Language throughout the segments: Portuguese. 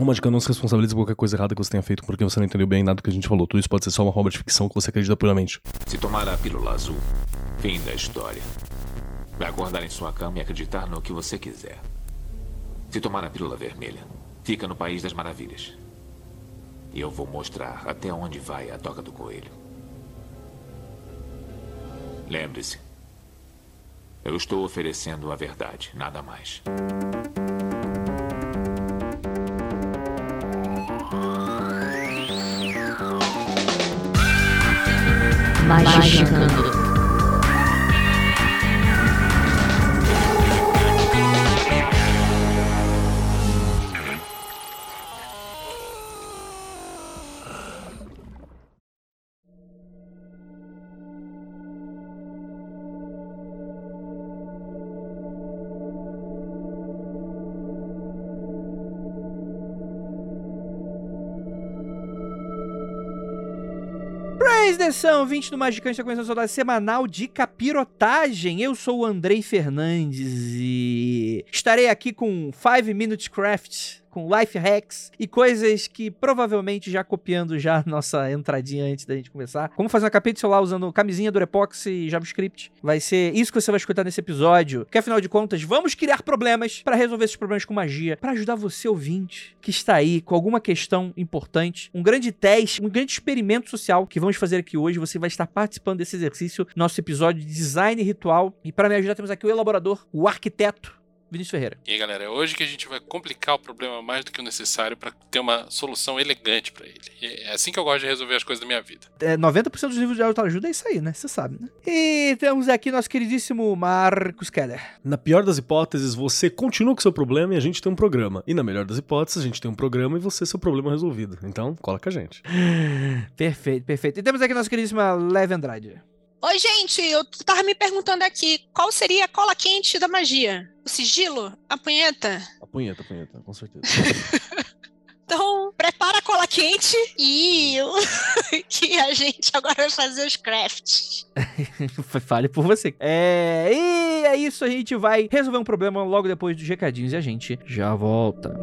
O Magicano não se responsabiliza por qualquer coisa errada que você tenha feito porque você não entendeu bem nada do que a gente falou. Tudo isso pode ser só uma obra de ficção que você acredita puramente. Se tomar a pílula azul, fim da história. Vai acordar em sua cama e acreditar no que você quiser. Se tomar a pílula vermelha, fica no País das Maravilhas. E eu vou mostrar até onde vai a toca do coelho. Lembre-se, eu estou oferecendo a verdade, nada mais. Magicando. Praise Atenção, 20 do Magicante, está começando a dose semanal de capirotagem. Eu sou o Andrei Fernandes e estarei aqui com 5 Minutes Craft, com life hacks e coisas que provavelmente já copiando já nossa entradinha antes da gente começar. Como fazer uma capinha de celular usando camisinha Durepox e JavaScript. Vai ser isso que você vai escutar nesse episódio. Que afinal de contas, vamos criar problemas para resolver esses problemas com magia, para ajudar você ouvinte que está aí com alguma questão importante, um grande teste, um grande experimento social que vamos fazer aqui hoje. Você vai estar participando desse exercício, nosso episódio de design ritual. E para me ajudar temos aqui o elaborador, o arquiteto Vinícius Ferreira. E aí, galera, é hoje que a gente vai complicar o problema mais do que o necessário para ter uma solução elegante para ele. E é assim que eu gosto de resolver as coisas da minha vida. É, 90% dos livros de autoajuda é isso aí, né? Você sabe, né? E temos aqui nosso queridíssimo Marcos Keller. Na pior das hipóteses, você continua com seu problema e a gente tem um programa. E na melhor das hipóteses, a gente tem um programa e você seu problema resolvido. Então, cola com a gente. Perfeito, perfeito. E temos aqui nossa queridíssima Leve Andrade. Oi, gente, eu tava me perguntando aqui, qual seria a cola quente da magia? O sigilo? A punheta? A punheta, a punheta, com certeza. Então, prepara a cola quente e que a gente agora vai fazer os crafts. Fale por você. É, e é isso, a gente vai resolver um problema logo depois dos recadinhos e a gente já volta.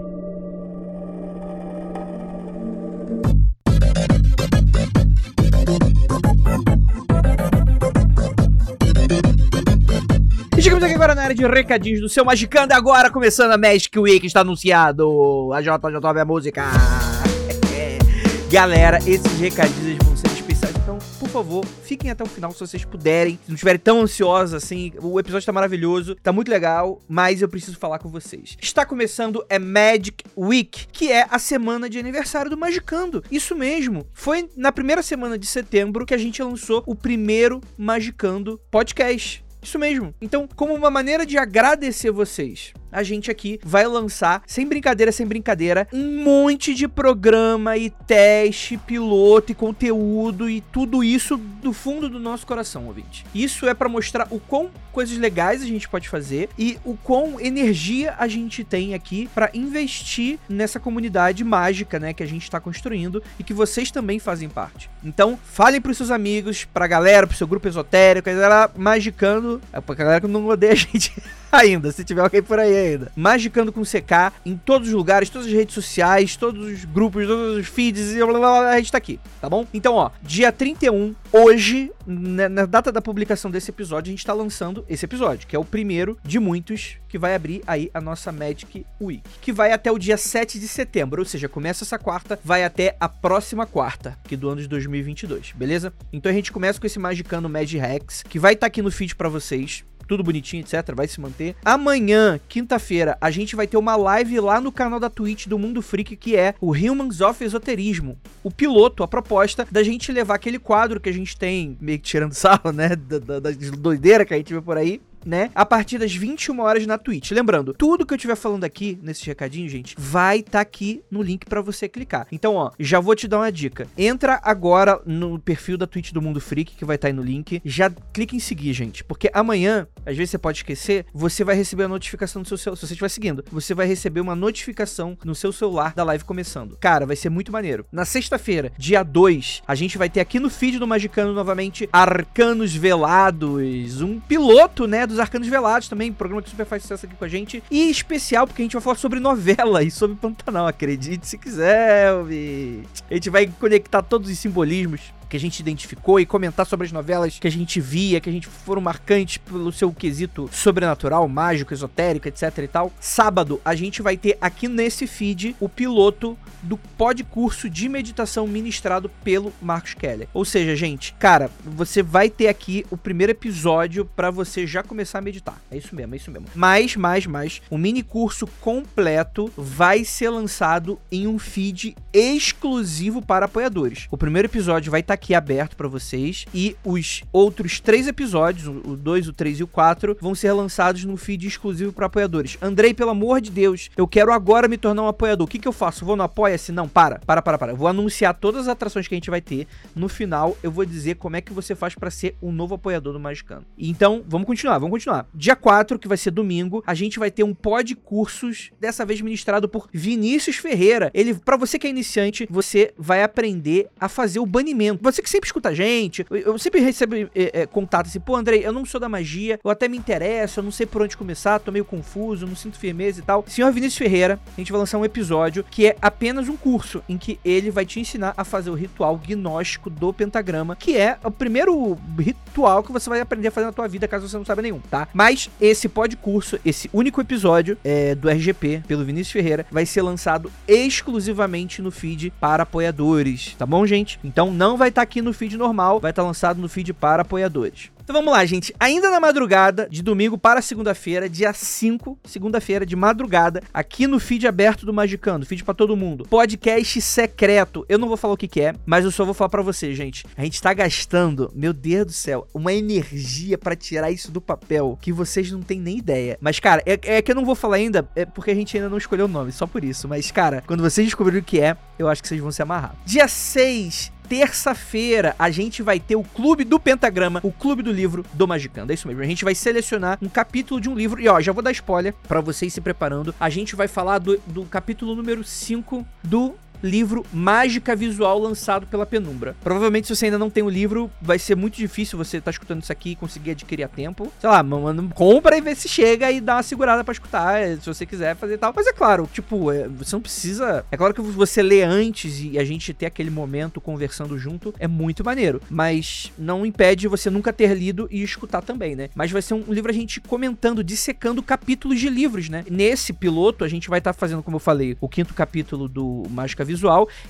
Agora na área de recadinhos do seu Magicando. Agora começando a Magic Week, está anunciado. A JJ a música. Galera, esses recadinhos vão ser especiais. Então, por favor, fiquem até o final se vocês puderem. Se não estiverem tão ansiosos assim. O episódio tá maravilhoso, tá muito legal, mas eu preciso falar com vocês. Está começando é Magic Week, que é a semana de aniversário do Magicando. Isso mesmo. Foi na primeira semana de setembro que a gente lançou o primeiro Magicando podcast. Isso mesmo. Então, como uma maneira de agradecer vocês, a gente aqui vai lançar, sem brincadeira, sem brincadeira, um monte de programa e teste, piloto e conteúdo e tudo isso do fundo do nosso coração, ouvinte. Isso é para mostrar o quão coisas legais a gente pode fazer e o quão energia a gente tem aqui para investir nessa comunidade mágica, né, que a gente está construindo e que vocês também fazem parte. Então, falem pros seus amigos, pra galera, pro seu grupo esotérico, a galera magicando, é pra galera que não odeia a gente ainda, se tiver alguém por aí ainda. Magicando com CK em todos os lugares, todas as redes sociais, todos os grupos, todos os feeds, e blá, blá, blá, a gente tá aqui, tá bom? Então, ó, dia 31, hoje, na, na data da publicação desse episódio, a gente tá lançando esse episódio, que é o primeiro de muitos que vai abrir aí a nossa Magic Week, que vai até o dia 7 de setembro, ou seja, começa essa quarta, vai até a próxima quarta, que do ano de 2022, beleza? Então a gente começa com esse Magicando Magic Hacks, que vai estar tá aqui no feed para vocês, tudo bonitinho, etc. Vai se manter. Amanhã, quinta-feira, a gente vai ter uma live lá no canal da Twitch do Mundo Freak, que é o Humans of Esoterismo. O piloto, a proposta da gente levar aquele quadro que a gente tem, meio que tirando sarro, né? Da, da, da doideira que a gente vê por aí né? A partir das 21 horas na Twitch. Lembrando, tudo que eu estiver falando aqui nesse recadinho, gente, vai estar tá aqui no link para você clicar. Então, ó, já vou te dar uma dica. Entra agora no perfil da Twitch do Mundo Freak, que vai estar tá aí no link. Já clica em seguir, gente, porque amanhã, às vezes você pode esquecer, você vai receber a notificação do seu celular. Se você estiver seguindo, você vai receber uma notificação no seu celular da live começando. Cara, vai ser muito maneiro. Na sexta-feira, dia 2, a gente vai ter aqui no feed do Magicano novamente Arcanos Velados, um piloto, né, dos Arcanos Velados também, programa que super faz sucesso aqui com a gente. E especial, porque a gente vai falar sobre novela e sobre Pantanal, acredite se quiser, ouvinte. A gente vai conectar todos os simbolismos que a gente identificou e comentar sobre as novelas que a gente via, que a gente foram marcantes pelo seu quesito sobrenatural, mágico, esotérico, etc e tal. Sábado, a gente vai ter aqui nesse feed o piloto do pod curso de meditação ministrado pelo Marcos Keller. Ou seja, gente, cara, você vai ter aqui o primeiro episódio para você já começar a meditar. É isso mesmo, é isso mesmo. Mas, mais, mais, o mini curso completo vai ser lançado em um feed exclusivo para apoiadores. O primeiro episódio vai estar tá aqui aberto para vocês. E os outros três episódios, o 2, o 3 e o 4, vão ser lançados no feed exclusivo para apoiadores. Andrei, pelo amor de Deus, eu quero agora me tornar um apoiador. O que, que eu faço? Vou no Apoia-se? Não, para, para, para, para. Eu vou anunciar todas as atrações que a gente vai ter. No final, eu vou dizer como é que você faz para ser um novo apoiador do Magicano. Então, vamos continuar, vamos continuar. Dia 4, que vai ser domingo, a gente vai ter um pod cursos, dessa vez ministrado por Vinícius Ferreira. Ele, para você que é iniciante, você vai aprender a fazer o banimento você que sempre escuta a gente, eu sempre recebo é, é, contato assim, pô, Andrei, eu não sou da magia, eu até me interesso, eu não sei por onde começar, tô meio confuso, não sinto firmeza e tal. Senhor Vinícius Ferreira, a gente vai lançar um episódio que é apenas um curso em que ele vai te ensinar a fazer o ritual gnóstico do pentagrama, que é o primeiro ritual que você vai aprender a fazer na tua vida, caso você não saiba nenhum, tá? Mas esse pod curso, esse único episódio é, do RGP pelo Vinícius Ferreira, vai ser lançado exclusivamente no feed para apoiadores, tá bom, gente? Então não vai estar tá aqui no feed normal, vai estar tá lançado no feed para apoiadores. Então vamos lá, gente. Ainda na madrugada, de domingo para segunda-feira, dia 5, segunda-feira de madrugada, aqui no feed aberto do Magicando, feed para todo mundo. Podcast secreto. Eu não vou falar o que, que é, mas eu só vou falar para você, gente. A gente tá gastando, meu Deus do céu, uma energia para tirar isso do papel que vocês não têm nem ideia. Mas, cara, é, é, que eu não vou falar ainda, é porque a gente ainda não escolheu o nome, só por isso. Mas, cara, quando vocês descobrirem o que é, eu acho que vocês vão se amarrar. Dia 6 terça-feira a gente vai ter o Clube do Pentagrama, o Clube do Livro do Magicando. É isso mesmo. A gente vai selecionar um capítulo de um livro. E ó, já vou dar spoiler para vocês se preparando. A gente vai falar do, do capítulo número 5 do livro Mágica Visual lançado pela Penumbra. Provavelmente, se você ainda não tem o livro, vai ser muito difícil você estar tá escutando isso aqui e conseguir adquirir a tempo. Sei lá, mano, compra e vê se chega e dá uma segurada para escutar, se você quiser fazer tal. Mas é claro, tipo, é, você não precisa. É claro que você lê antes e a gente ter aquele momento conversando junto é muito maneiro. Mas não impede você nunca ter lido e escutar também, né? Mas vai ser um livro a gente comentando, dissecando capítulos de livros, né? Nesse piloto, a gente vai estar tá fazendo, como eu falei, o quinto capítulo do Mágica visual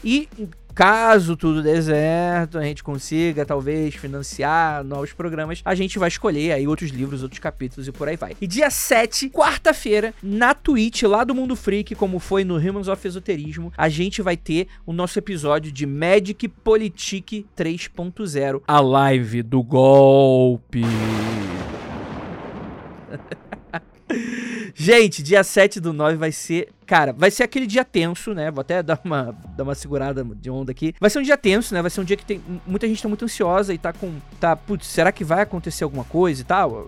e caso tudo dê certo, a gente consiga talvez financiar novos programas, a gente vai escolher aí outros livros, outros capítulos e por aí vai. E dia 7, quarta-feira, na Twitch, lá do Mundo Freak, como foi no Humans of Esoterismo, a gente vai ter o nosso episódio de Magic Politique 3.0, a live do golpe. Gente, dia 7 do 9 vai ser Cara, vai ser aquele dia tenso, né? Vou até dar uma, dar uma segurada de onda aqui. Vai ser um dia tenso, né? Vai ser um dia que tem. Muita gente tá muito ansiosa e tá com. Tá, putz, será que vai acontecer alguma coisa e tal?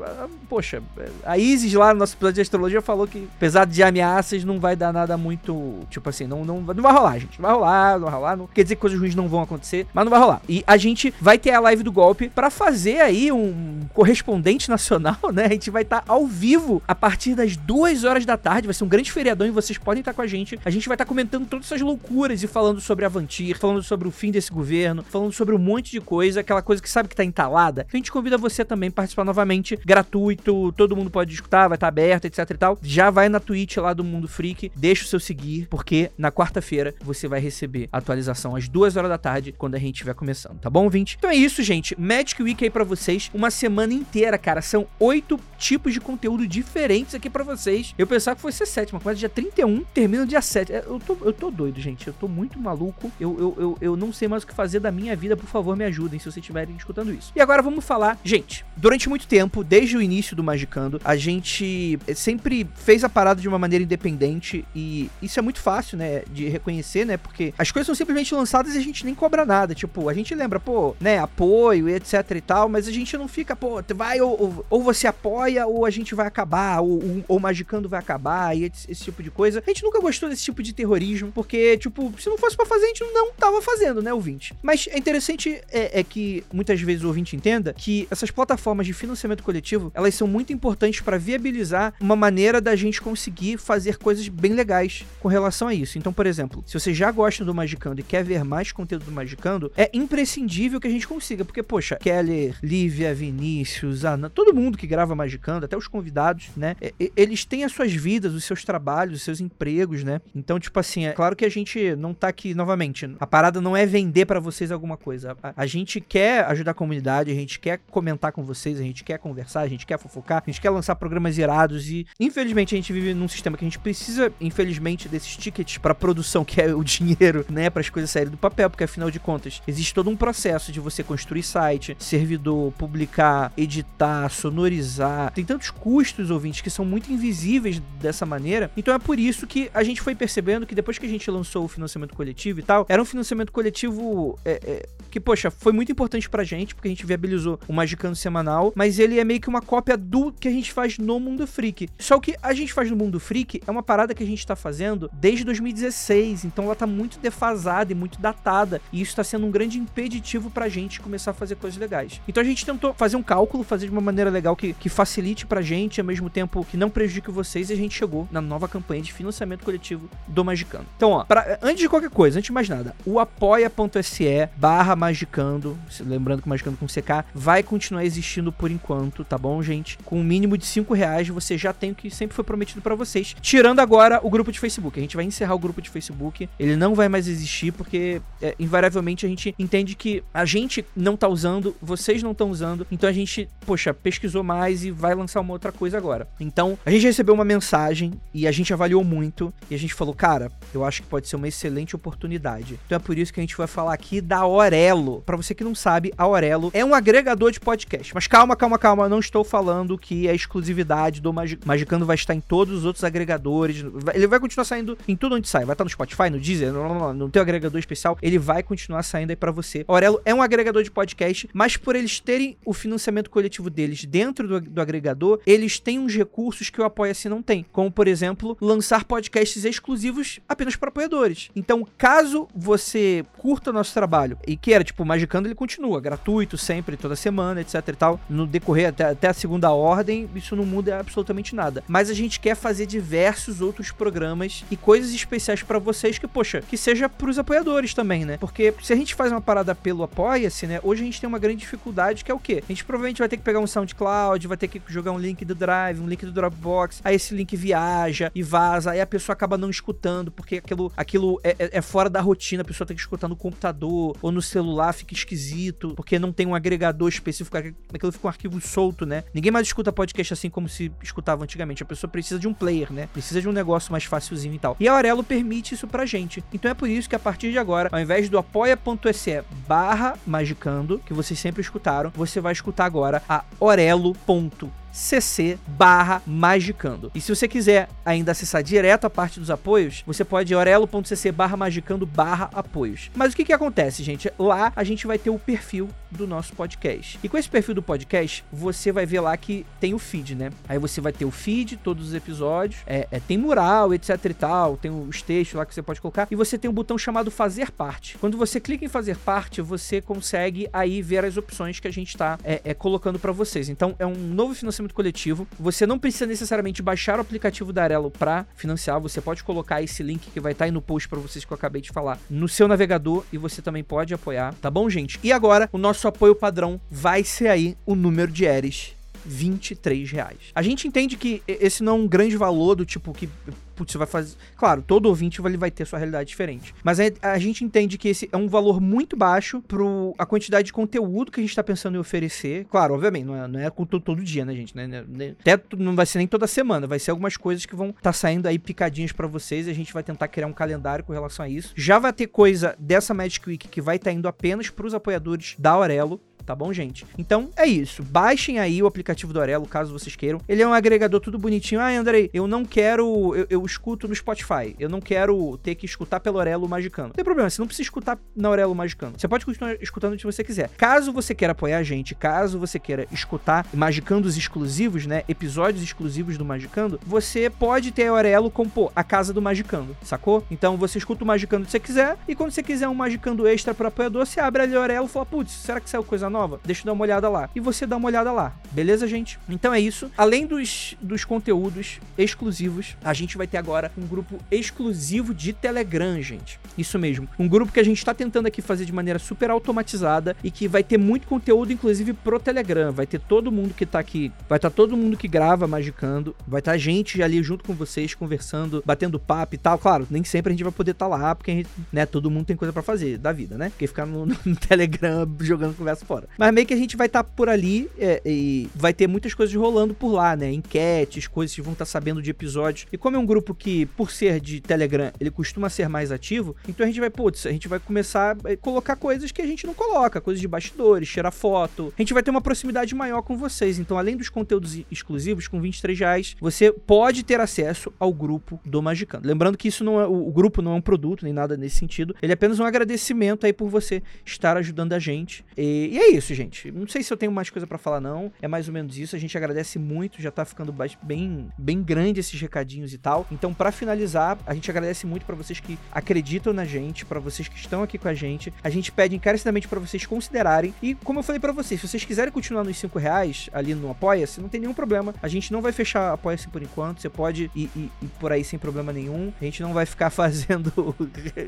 Poxa, a Isis lá no nosso episódio de astrologia falou que, apesar de ameaças, não vai dar nada muito. Tipo assim, não, não, não vai rolar, gente. Não vai rolar, não vai rolar. Não, quer dizer que coisas ruins não vão acontecer, mas não vai rolar. E a gente vai ter a live do golpe para fazer aí um correspondente nacional, né? A gente vai estar tá ao vivo a partir das duas horas da tarde. Vai ser um grande feriadão e vocês podem podem estar com a gente. A gente vai estar comentando todas essas loucuras e falando sobre Avantir, falando sobre o fim desse governo, falando sobre um monte de coisa, aquela coisa que sabe que tá entalada. A gente convida você também a participar novamente, gratuito, todo mundo pode escutar, vai estar aberto, etc e tal. Já vai na Twitch lá do Mundo Freak, deixa o seu seguir, porque na quarta-feira você vai receber a atualização às duas horas da tarde, quando a gente estiver começando, tá bom, 20? Então é isso, gente. Magic Week aí pra vocês, uma semana inteira, cara. São oito tipos de conteúdo diferentes aqui para vocês. Eu pensava que fosse a sétima, mas dia 31 termina dia 7. É, eu tô, eu tô doido, gente. Eu tô muito maluco. Eu, eu, eu, eu não sei mais o que fazer da minha vida. Por favor, me ajudem se vocês estiverem escutando isso. E agora vamos falar. Gente, durante muito tempo, desde o início do Magicando, a gente sempre fez a parada de uma maneira independente. E isso é muito fácil, né? De reconhecer, né? Porque as coisas são simplesmente lançadas e a gente nem cobra nada. Tipo, a gente lembra, pô, né? Apoio e etc e tal. Mas a gente não fica, pô, vai ou, ou, ou você apoia ou a gente vai acabar. Ou, ou, ou o Magicando vai acabar e esse, esse tipo de coisa. A gente nunca gostou desse tipo de terrorismo, porque, tipo, se não fosse pra fazer, a gente não tava fazendo, né, ouvinte? Mas é interessante é, é que muitas vezes o ouvinte entenda que essas plataformas de financiamento coletivo, elas são muito importantes para viabilizar uma maneira da gente conseguir fazer coisas bem legais com relação a isso. Então, por exemplo, se você já gosta do Magicando e quer ver mais conteúdo do Magicando, é imprescindível que a gente consiga, porque, poxa, Keller, Lívia, Vinícius, Ana, todo mundo que grava Magicando, até os convidados, né, eles têm as suas vidas, os seus trabalhos, os seus empregos, né? Então, tipo assim, é claro que a gente não tá aqui novamente. A parada não é vender para vocês alguma coisa. A, a, gente quer ajudar a comunidade, a gente quer comentar com vocês, a gente quer conversar, a gente quer fofocar, a gente quer lançar programas irados e, infelizmente, a gente vive num sistema que a gente precisa, infelizmente, desses tickets para produção, que é o dinheiro, né, para as coisas saírem do papel, porque afinal de contas, existe todo um processo de você construir site, servidor, publicar, editar, sonorizar. Tem tantos custos, ouvintes, que são muito invisíveis dessa maneira. Então é por isso que a gente foi percebendo que depois que a gente lançou o financiamento coletivo e tal, era um financiamento coletivo é, é, que, poxa, foi muito importante pra gente, porque a gente viabilizou o Magicano semanal, mas ele é meio que uma cópia do que a gente faz no Mundo Freak. Só que a gente faz no Mundo Freak é uma parada que a gente tá fazendo desde 2016, então ela tá muito defasada e muito datada, e isso tá sendo um grande impeditivo pra gente começar a fazer coisas legais. Então a gente tentou fazer um cálculo, fazer de uma maneira legal que, que facilite pra gente, ao mesmo tempo que não prejudique vocês, e a gente chegou na nova campanha de financiamento coletivo do Magicando. Então, ó, pra, antes de qualquer coisa, antes de mais nada, o apoia.se barra Magicando, lembrando que o Magicando com CK vai continuar existindo por enquanto, tá bom, gente? Com um mínimo de 5 reais, você já tem o que sempre foi prometido para vocês. Tirando agora o grupo de Facebook. A gente vai encerrar o grupo de Facebook. Ele não vai mais existir, porque é, invariavelmente a gente entende que a gente não tá usando, vocês não estão usando. Então a gente, poxa, pesquisou mais e vai lançar uma outra coisa agora. Então, a gente recebeu uma mensagem e a gente avaliou muito. E a gente falou, cara, eu acho que pode ser uma excelente oportunidade. Então é por isso que a gente vai falar aqui da Aurelo. Para você que não sabe, a Aurelo é um agregador de podcast. Mas calma, calma, calma, não estou falando que é exclusividade do Magic. Magicando vai estar em todos os outros agregadores. Ele vai continuar saindo em tudo onde sai. Vai estar no Spotify, no Deezer, no, no teu agregador especial. Ele vai continuar saindo aí para você. A Aurelo é um agregador de podcast, mas por eles terem o financiamento coletivo deles dentro do, do agregador, eles têm uns recursos que o Apoia-se não tem. Como, por exemplo, lançar podcasts exclusivos apenas para apoiadores. Então, caso você curta nosso trabalho e queira, tipo, Magicando ele continua gratuito sempre, toda semana, etc e tal, no decorrer até, até a segunda ordem, isso não muda absolutamente nada. Mas a gente quer fazer diversos outros programas e coisas especiais para vocês que, poxa, que seja pros apoiadores também, né? Porque se a gente faz uma parada pelo Apoia-se, né? Hoje a gente tem uma grande dificuldade que é o quê? A gente provavelmente vai ter que pegar um SoundCloud, vai ter que jogar um link do Drive, um link do Dropbox, aí esse link viaja e vaza, aí a pessoa acaba não escutando, porque aquilo, aquilo é, é, é fora da rotina, a pessoa tem que escutar no computador ou no celular, fica esquisito, porque não tem um agregador específico, aquilo fica um arquivo solto, né? Ninguém mais escuta podcast assim como se escutava antigamente. A pessoa precisa de um player, né? Precisa de um negócio mais facilzinho e tal. E a Aurelo permite isso pra gente. Então é por isso que a partir de agora, ao invés do apoia.se barra magicando, que vocês sempre escutaram, você vai escutar agora a orelo.se cc barra magicando. E se você quiser ainda acessar direto a parte dos apoios, você pode orelo.cc barra magicando barra apoios. Mas o que que acontece, gente? Lá a gente vai ter o perfil do nosso podcast. E com esse perfil do podcast, você vai ver lá que tem o feed, né? Aí você vai ter o feed, todos os episódios, é, é, tem mural, etc e tal, tem os textos lá que você pode colocar, e você tem um botão chamado fazer parte. Quando você clica em fazer parte, você consegue aí ver as opções que a gente está é, é, colocando para vocês. Então é um novo financiamento coletivo. Você não precisa necessariamente baixar o aplicativo da Arelo para financiar, você pode colocar esse link que vai estar tá aí no post para vocês que eu acabei de falar no seu navegador e você também pode apoiar, tá bom, gente? E agora, o nosso apoio padrão vai ser aí o número de Eres 23 reais. A gente entende que esse não é um grande valor do tipo que putz, você vai fazer. Claro, todo ouvinte vai, vai ter sua realidade diferente. Mas a, a, gente entende que esse é um valor muito baixo pro a quantidade de conteúdo que a gente tá pensando em oferecer. Claro, obviamente, não é, não é todo, todo dia, né, gente? Né, né, até não vai ser nem toda semana, vai ser algumas coisas que vão estar tá saindo aí picadinhas para vocês a gente vai tentar criar um calendário com relação a isso. Já vai ter coisa dessa Magic Week que vai estar tá indo apenas pros apoiadores da Aurelo. Tá bom, gente? Então é isso. Baixem aí o aplicativo do Aurelo, caso vocês queiram. Ele é um agregador tudo bonitinho. Ah, Andrei, eu não quero. Eu, eu escuto no Spotify. Eu não quero ter que escutar pelo Aurelo Magicano. Não tem problema, você não precisa escutar na Aurelo Magicano. Você pode continuar escutando onde você quiser. Caso você queira apoiar a gente, caso você queira escutar Magicandos exclusivos, né? Episódios exclusivos do Magicando, você pode ter a como, pô, a casa do Magicando, sacou? Então você escuta o Magicando que você quiser e quando você quiser um Magicando extra para apoiador, você abre ali a Aurelo e fala, putz, será que saiu coisa nova? Deixa eu dar uma olhada lá. E você dá uma olhada lá. Beleza, gente? Então é isso. Além dos, dos conteúdos exclusivos, a gente vai ter agora um grupo exclusivo de Telegram, gente. Isso mesmo. Um grupo que a gente tá tentando aqui fazer de maneira super automatizada e que vai ter muito conteúdo, inclusive pro Telegram. Vai ter todo mundo que tá aqui, vai estar tá todo mundo que grava Magicando, vai estar tá gente ali junto com vocês, conversando, batendo papo e tal. Claro, nem sempre a gente vai poder estar tá lá, porque gente, né, todo mundo tem coisa para fazer da vida, né? Porque ficar no, no, Telegram jogando conversa fora. Mas meio que a gente vai estar tá por ali é, e vai ter muitas coisas rolando por lá, né? Enquetes, coisas que vão estar tá sabendo de episódios. E como é um grupo que, por ser de Telegram, ele costuma ser mais ativo, então a gente vai, putz, a gente vai começar a colocar coisas que a gente não coloca, coisas de bastidores, tirar foto. A gente vai ter uma proximidade maior com vocês. Então, além dos conteúdos exclusivos, com 23 reais, você pode ter acesso ao grupo do Magicando. Lembrando que isso não é, o, o grupo não é um produto, nem nada nesse sentido. Ele é apenas um agradecimento aí por você estar ajudando a gente. E, e é isso, gente. Não sei se eu tenho mais coisa para falar, não. É mais ou menos isso. A gente agradece muito, já tá ficando bem, bem grande esses recadinhos e tal. Então, para finalizar, a gente agradece muito para vocês que acreditam na gente, para vocês que estão aqui com a gente. A gente pede encarecidamente para vocês considerarem. E como eu falei para vocês, se vocês quiserem continuar nos 5 reais ali no Apoia-se, não tem nenhum problema. A gente não vai fechar Apoia-se por enquanto. Você pode ir, ir, ir, por aí sem problema nenhum. A gente não vai ficar fazendo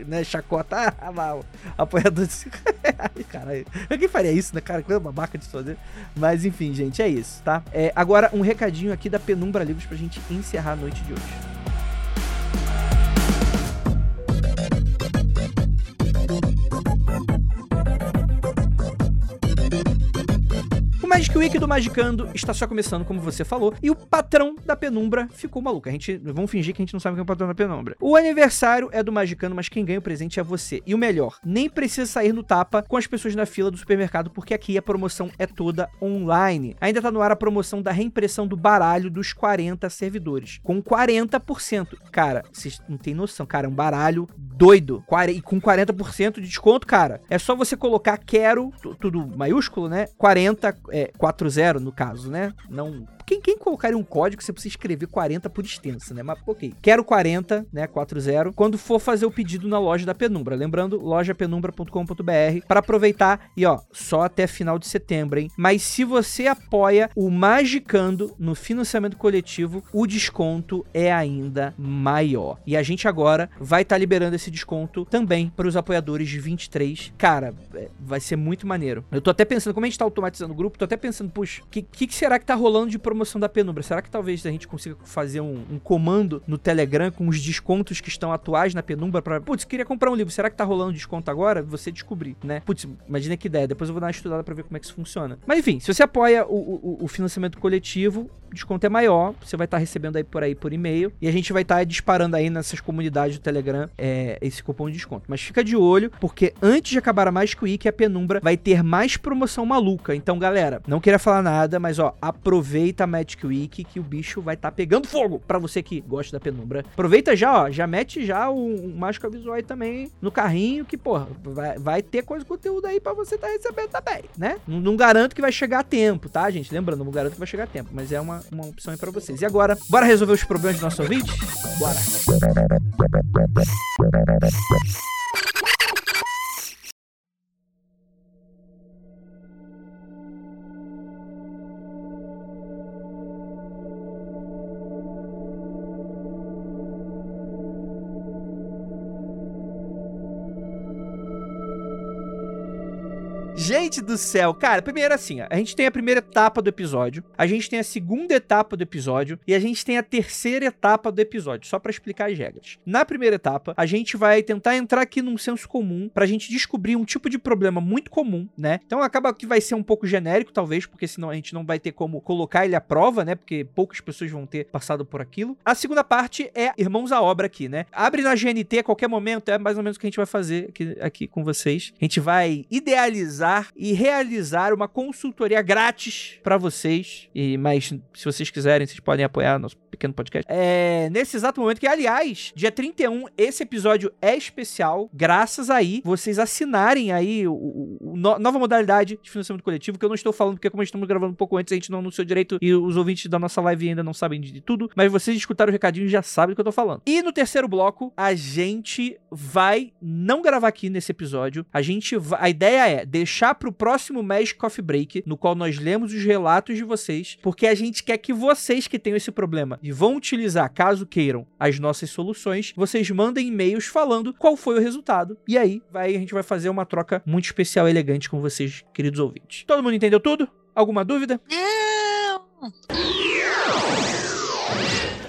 né, chacota. Ah, mal. Apoiador de 5 reais. Caralho. Quem faria isso, né, cara? Coisa babaca de fazer. Mas enfim, gente, é isso, tá? É, agora, um recadinho aqui da Penumbra Livros pra gente encerrar a noite de hoje. Magic Week do Magicando está só começando, como você falou, e o patrão da penumbra ficou maluco. A gente, vamos fingir que a gente não sabe quem é o patrão da penumbra. O aniversário é do Magicando, mas quem ganha o presente é você. E o melhor, nem precisa sair no tapa com as pessoas na fila do supermercado, porque aqui a promoção é toda online. Ainda tá no ar a promoção da reimpressão do baralho dos 40 servidores, com 40%. Cara, vocês não tem noção, cara, é um baralho doido. E com 40% de desconto, cara, é só você colocar quero, tudo maiúsculo, né? 40, é, 40 no caso, né? Não quem, quem colocaria um código, você precisa escrever 40 por extenso, né? Mas ok. Quero 40, né? 40, quando for fazer o pedido na loja da Penumbra. Lembrando, lojapenumbra.com.br para aproveitar e ó, só até final de setembro, hein? Mas se você apoia o Magicando no financiamento coletivo, o desconto é ainda maior. E a gente agora vai estar tá liberando esse desconto também para os apoiadores de 23. Cara, é, vai ser muito maneiro. Eu tô até pensando, como a gente tá automatizando o grupo, tô até pensando, puxa, o que, que, que será que tá rolando de promoção promoção da penumbra. Será que talvez a gente consiga fazer um, um comando no Telegram com os descontos que estão atuais na penumbra para, putz, queria comprar um livro, será que tá rolando desconto agora? Você descobrir, né? Putz, imagina que ideia. Depois eu vou dar uma estudada para ver como é que isso funciona. Mas enfim, se você apoia o, o, o financiamento coletivo, o desconto é maior, você vai estar tá recebendo aí por aí por e-mail e a gente vai estar tá disparando aí nessas comunidades do Telegram é, esse cupom de desconto. Mas fica de olho, porque antes de acabar a Magic Week, a Penumbra vai ter mais promoção maluca. Então, galera, não queria falar nada, mas ó, aproveita a Magic Week que o bicho vai estar tá pegando fogo. Para você que gosta da penumbra, aproveita já, ó, já mete já o, o Mágica Visual aí também no carrinho que, porra, vai, vai ter coisa conteúdo aí para você tá recebendo também, né? Não, não, garanto que vai chegar a tempo, tá, gente? Lembrando, não garanto que vai chegar a tempo, mas é uma, uma opção aí para vocês. E agora, bora resolver os problemas do nosso ouvinte? Bora! Gente do céu, cara, primeiro assim, a gente tem a primeira etapa do episódio, a gente tem a segunda etapa do episódio e a gente tem a terceira etapa do episódio, só para explicar as regras. Na primeira etapa, a gente vai tentar entrar aqui num senso comum pra gente descobrir um tipo de problema muito comum, né? Então acaba que vai ser um pouco genérico, talvez, porque senão a gente não vai ter como colocar ele à prova, né? Porque poucas pessoas vão ter passado por aquilo. A segunda parte é Irmãos à Obra aqui, né? Abre na GNT a qualquer momento, é mais ou menos o que a gente vai fazer aqui, aqui com vocês. A gente vai idealizar e realizar uma consultoria grátis pra vocês. E mas se vocês quiserem, vocês podem apoiar nosso pequeno podcast. É, nesse exato momento que aliás, dia 31, esse episódio é especial, graças aí vocês assinarem aí o, o- o no- nova modalidade de financiamento coletivo, que eu não estou falando porque como estamos gravando um pouco antes, a gente não anunciou direito e os ouvintes da nossa live ainda não sabem de tudo, mas vocês escutaram o recadinho e já sabem do que eu tô falando. E no terceiro bloco, a gente vai não gravar aqui nesse episódio. A gente vai, a ideia é deixar pro próximo Magic Coffee Break, no qual nós lemos os relatos de vocês, porque a gente quer que vocês que tenham esse problema e vão utilizar, caso queiram, as nossas soluções, vocês mandem e-mails falando qual foi o resultado. E aí, vai, a gente vai fazer uma troca muito especial e elegante com vocês, queridos ouvintes. Todo mundo entendeu tudo? Alguma dúvida? Não.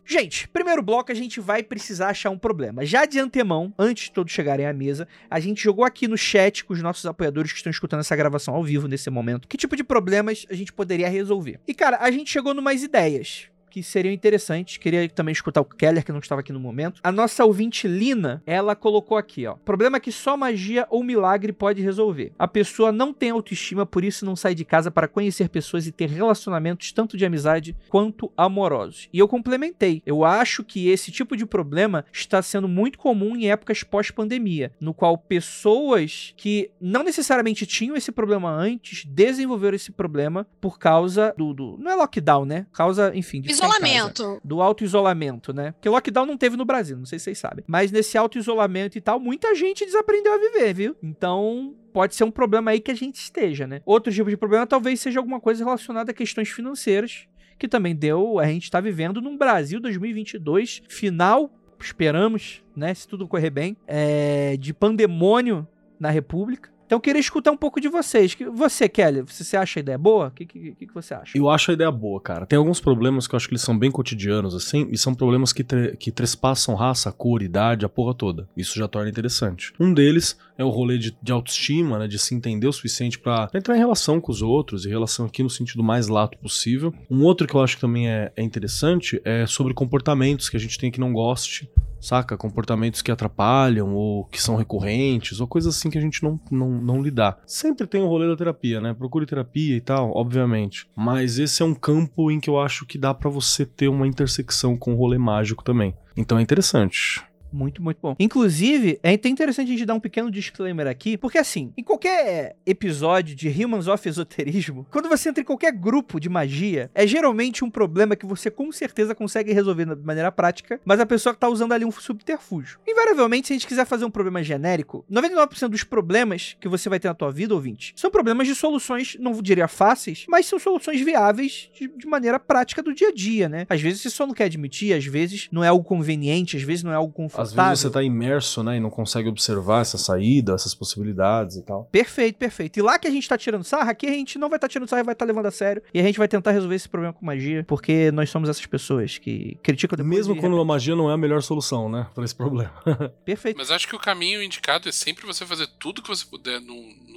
Gente, primeiro bloco a gente vai precisar achar um problema. Já de antemão, antes de todos chegarem à mesa, a gente jogou aqui no chat com os nossos apoiadores que estão escutando essa gravação ao vivo nesse momento. Que tipo de problemas a gente poderia resolver? E cara, a gente chegou numas ideias que seriam interessantes. Queria também escutar o Keller, que não estava aqui no momento. A nossa ouvinte Lina, ela colocou aqui, ó. Problema que só magia ou milagre pode resolver. A pessoa não tem autoestima, por isso não sai de casa para conhecer pessoas e ter relacionamentos tanto de amizade quanto amorosos. E eu complementei. Eu acho que esse tipo de problema está sendo muito comum em épocas pós-pandemia, no qual pessoas que não necessariamente tinham esse problema antes desenvolveram esse problema por causa do, do não é lockdown, né? Causa, enfim, de Isolamento. do auto-isolamento, né? Porque lockdown não teve no Brasil, não sei se vocês sabem. Mas nesse auto-isolamento e tal, muita gente desaprendeu a viver, viu? Então, pode ser um problema aí que a gente esteja, né? Outro tipo de problema talvez seja alguma coisa relacionada a questões financeiras, que também deu, a gente tá vivendo num Brasil 2022, final, esperamos, né? Se tudo correr bem, é, de pandemônio na República. Então eu queria escutar um pouco de vocês. Você, Kelly, você acha a ideia boa? O que, que, que que você acha? Eu acho a ideia boa, cara. Tem alguns problemas que eu acho que eles são bem cotidianos, assim, e são problemas que, tre- que trespassam raça, cor, idade, a porra toda. Isso já torna interessante. Um deles é o rolê de, de autoestima, né? De se entender o suficiente pra entrar em relação com os outros, e relação aqui no sentido mais lato possível. Um outro que eu acho que também é, é interessante é sobre comportamentos que a gente tem que não goste. Saca? Comportamentos que atrapalham, ou que são recorrentes, ou coisas assim que a gente não, não, não lidar. Sempre tem o rolê da terapia, né? Procure terapia e tal, obviamente. Mas esse é um campo em que eu acho que dá pra você ter uma intersecção com o rolê mágico também. Então é interessante. Muito, muito bom. Inclusive, é até interessante a gente dar um pequeno disclaimer aqui, porque assim, em qualquer episódio de Humans of Esoterismo, quando você entra em qualquer grupo de magia, é geralmente um problema que você com certeza consegue resolver de maneira prática, mas a pessoa tá usando ali um subterfúgio. Invariavelmente, se a gente quiser fazer um problema genérico, 99% dos problemas que você vai ter na tua vida, ouvinte, são problemas de soluções, não diria fáceis, mas são soluções viáveis de, de maneira prática do dia a dia, né? Às vezes você só não quer admitir, às vezes não é algo conveniente, às vezes não é algo confortável. Às vezes você tá imerso, né? E não consegue observar essa saída, essas possibilidades e tal. Perfeito, perfeito. E lá que a gente tá tirando sarro, aqui a gente não vai estar tá tirando sarro e vai estar levando a sério. E a gente vai tentar resolver esse problema com magia, porque nós somos essas pessoas que criticam depois Mesmo quando a magia não é a melhor solução, né? Pra esse problema. Perfeito. Mas acho que o caminho indicado é sempre você fazer tudo que você puder no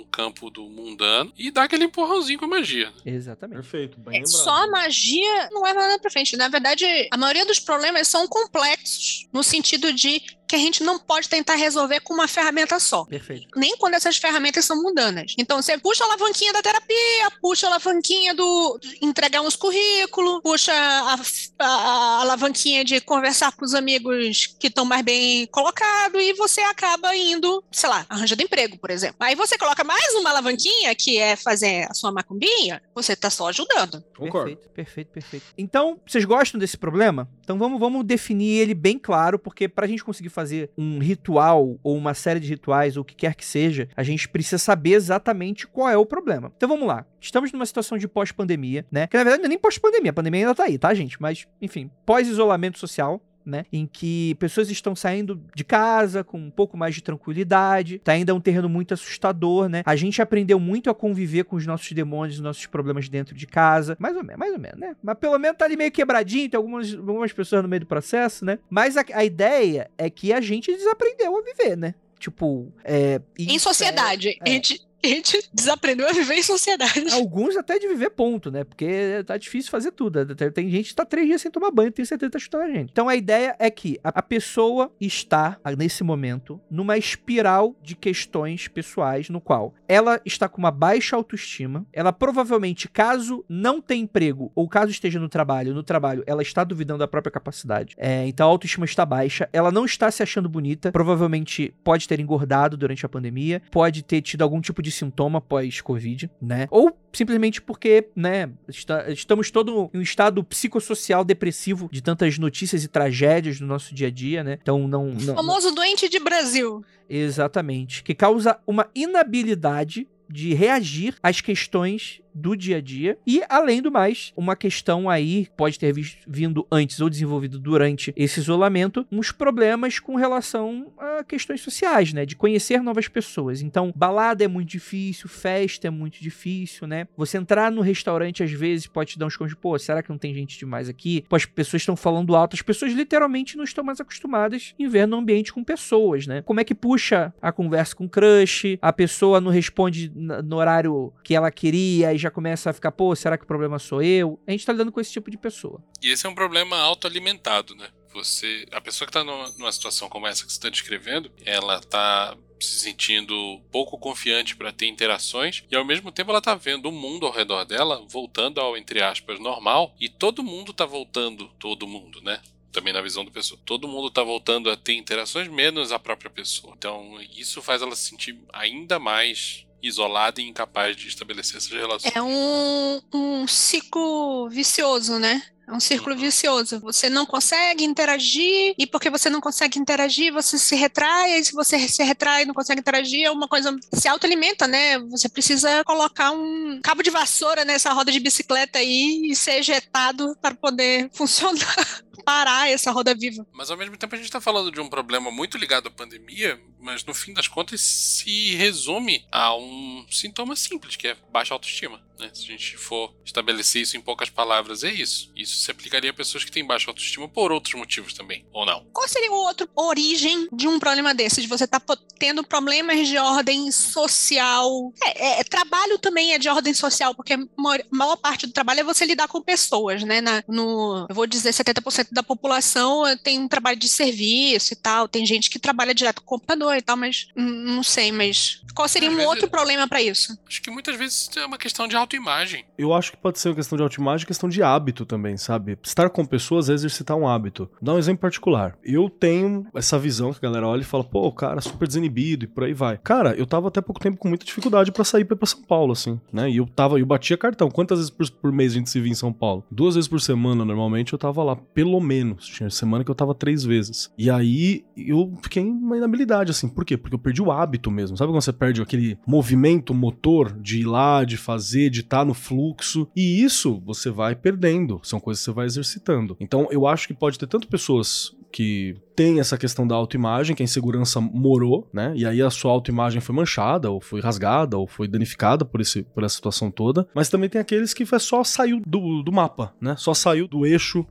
campo do mundano e dar aquele empurrãozinho com a magia. Exatamente. Perfeito, bem É, lembrado. só a magia não é nada pra frente. Na verdade, a maioria dos problemas são complexos, no sentido de que a gente não pode tentar resolver com uma ferramenta só. Perfeito. Nem quando essas ferramentas são mundanas. Então, você puxa a alavanquinha da terapia, puxa a alavanquinha do de entregar uns currículos, puxa a, a- a alavanquinha de conversar com os amigos que estão mais bem colocados e você acaba indo, sei lá, arranjando emprego, por exemplo. Aí você coloca mais uma alavanquinha, que é fazer a sua macumbinha, você tá só ajudando. Concordo. Perfeito, perfeito, perfeito. Então, vocês gostam desse problema? Então vamos, vamos definir ele bem claro, porque pra gente conseguir fazer um ritual ou uma série de rituais ou o que quer que seja, a gente precisa saber exatamente qual é o problema. Então vamos lá. Estamos numa situação de pós-pandemia, né? Que na verdade não é nem pós-pandemia, a pandemia ainda tá aí, tá, gente? Mas, enfim, pós-isolamento social. Né, em que pessoas estão saindo de casa com um pouco mais de tranquilidade, tá ainda um terreno muito assustador, né? A gente aprendeu muito a conviver com os nossos demônios, os nossos problemas dentro de casa, mais ou menos, mais ou menos, né? Mas pelo menos tá ali meio quebradinho, tem algumas, algumas pessoas no meio do processo, né? Mas a, a ideia é que a gente desaprendeu a viver, né? Tipo, é, Em sociedade. é- A gente a gente desaprendeu a viver em sociedade. Alguns até de viver ponto, né? Porque tá difícil fazer tudo. Tem gente que tá três dias sem tomar banho, tenho certeza que tá chutando a gente. Então a ideia é que a pessoa está, nesse momento, numa espiral de questões pessoais no qual ela está com uma baixa autoestima, ela provavelmente, caso não tenha emprego ou caso esteja no trabalho, no trabalho, ela está duvidando da própria capacidade. É, então a autoestima está baixa, ela não está se achando bonita, provavelmente pode ter engordado durante a pandemia, pode ter tido algum tipo de sintoma pós-Covid, né? Ou simplesmente porque, né, está, estamos todo em um estado psicossocial depressivo de tantas notícias e tragédias no nosso dia a dia, né? Então não, não o famoso doente de Brasil. Exatamente, que causa uma inabilidade de reagir às questões do dia a dia. E, além do mais, uma questão aí pode ter vindo antes ou desenvolvido durante esse isolamento, uns problemas com relação a questões sociais, né? De conhecer novas pessoas. Então, balada é muito difícil, festa é muito difícil, né? Você entrar no restaurante às vezes pode te dar uns cons de, pô, será que não tem gente demais aqui? Pô, as pessoas estão falando alto, as pessoas literalmente não estão mais acostumadas em ver no ambiente com pessoas, né? Como é que puxa a conversa com o crush? A pessoa não responde no horário que ela queria e já começa a ficar, pô, será que o problema sou eu? A gente tá lidando com esse tipo de pessoa. E esse é um problema autoalimentado, né? Você, a pessoa que tá numa, numa situação como essa que você está descrevendo, ela tá se sentindo pouco confiante para ter interações e ao mesmo tempo ela tá vendo o mundo ao redor dela voltando ao entre aspas normal e todo mundo tá voltando, todo mundo, né? Também na visão da pessoa. Todo mundo tá voltando a ter interações menos a própria pessoa. Então, isso faz ela se sentir ainda mais isolada e incapaz de estabelecer essas relações. É um, um ciclo vicioso, né? É um círculo uhum. vicioso. Você não consegue interagir, e porque você não consegue interagir, você se retrai, e se você se retrai e não consegue interagir, é uma coisa se autoalimenta, né? Você precisa colocar um cabo de vassoura nessa roda de bicicleta aí e ser ejetado para poder funcionar parar essa roda viva. Mas ao mesmo tempo a gente está falando de um problema muito ligado à pandemia, mas no fim das contas se resume a um sintoma simples, que é baixa autoestima. Né? Se a gente for estabelecer isso em poucas palavras, é isso. Isso se aplicaria a pessoas que têm baixa autoestima por outros motivos também, ou não. Qual seria o outro origem de um problema desse? De você estar tá tendo problemas de ordem social? É, é, é, trabalho também é de ordem social, porque a maior, maior, parte do trabalho é você lidar com pessoas, né? Na, no, eu vou dizer, 70% da população tem um trabalho de serviço e tal, tem gente que trabalha direto com o computador e tal, mas não sei, mas qual seria Às um vezes, outro problema para isso? Acho que muitas vezes é uma questão de autoimagem. Eu acho que pode ser uma questão de autoimagem, questão de hábito também, sabe? Estar com pessoas é exercitar um hábito. Dar um exemplo particular. Eu tenho essa visão que a galera olha e fala, pô, o cara é super desinibido e por aí vai. Cara, eu tava até pouco tempo com muita dificuldade para sair pra ir pra São Paulo, assim, né? E eu tava, eu batia cartão. Quantas vezes por, por mês a gente se via em São Paulo? Duas vezes por semana, normalmente, eu tava lá, pelo menos. Tinha semana que eu tava três vezes. E aí eu fiquei em uma inabilidade, assim. Por quê? Porque eu perdi o hábito mesmo. Sabe quando você perde aquele movimento motor de ir lá, de fazer, de estar tá no fluxo? E isso você vai perdendo. São coisas que você vai exercitando. Então eu acho que pode ter tanto pessoas que tem essa questão da autoimagem, que a insegurança morou, né? E aí a sua autoimagem foi manchada, ou foi rasgada, ou foi danificada por, esse, por essa situação toda. Mas também tem aqueles que só saiu do, do mapa, né? Só saiu do eixo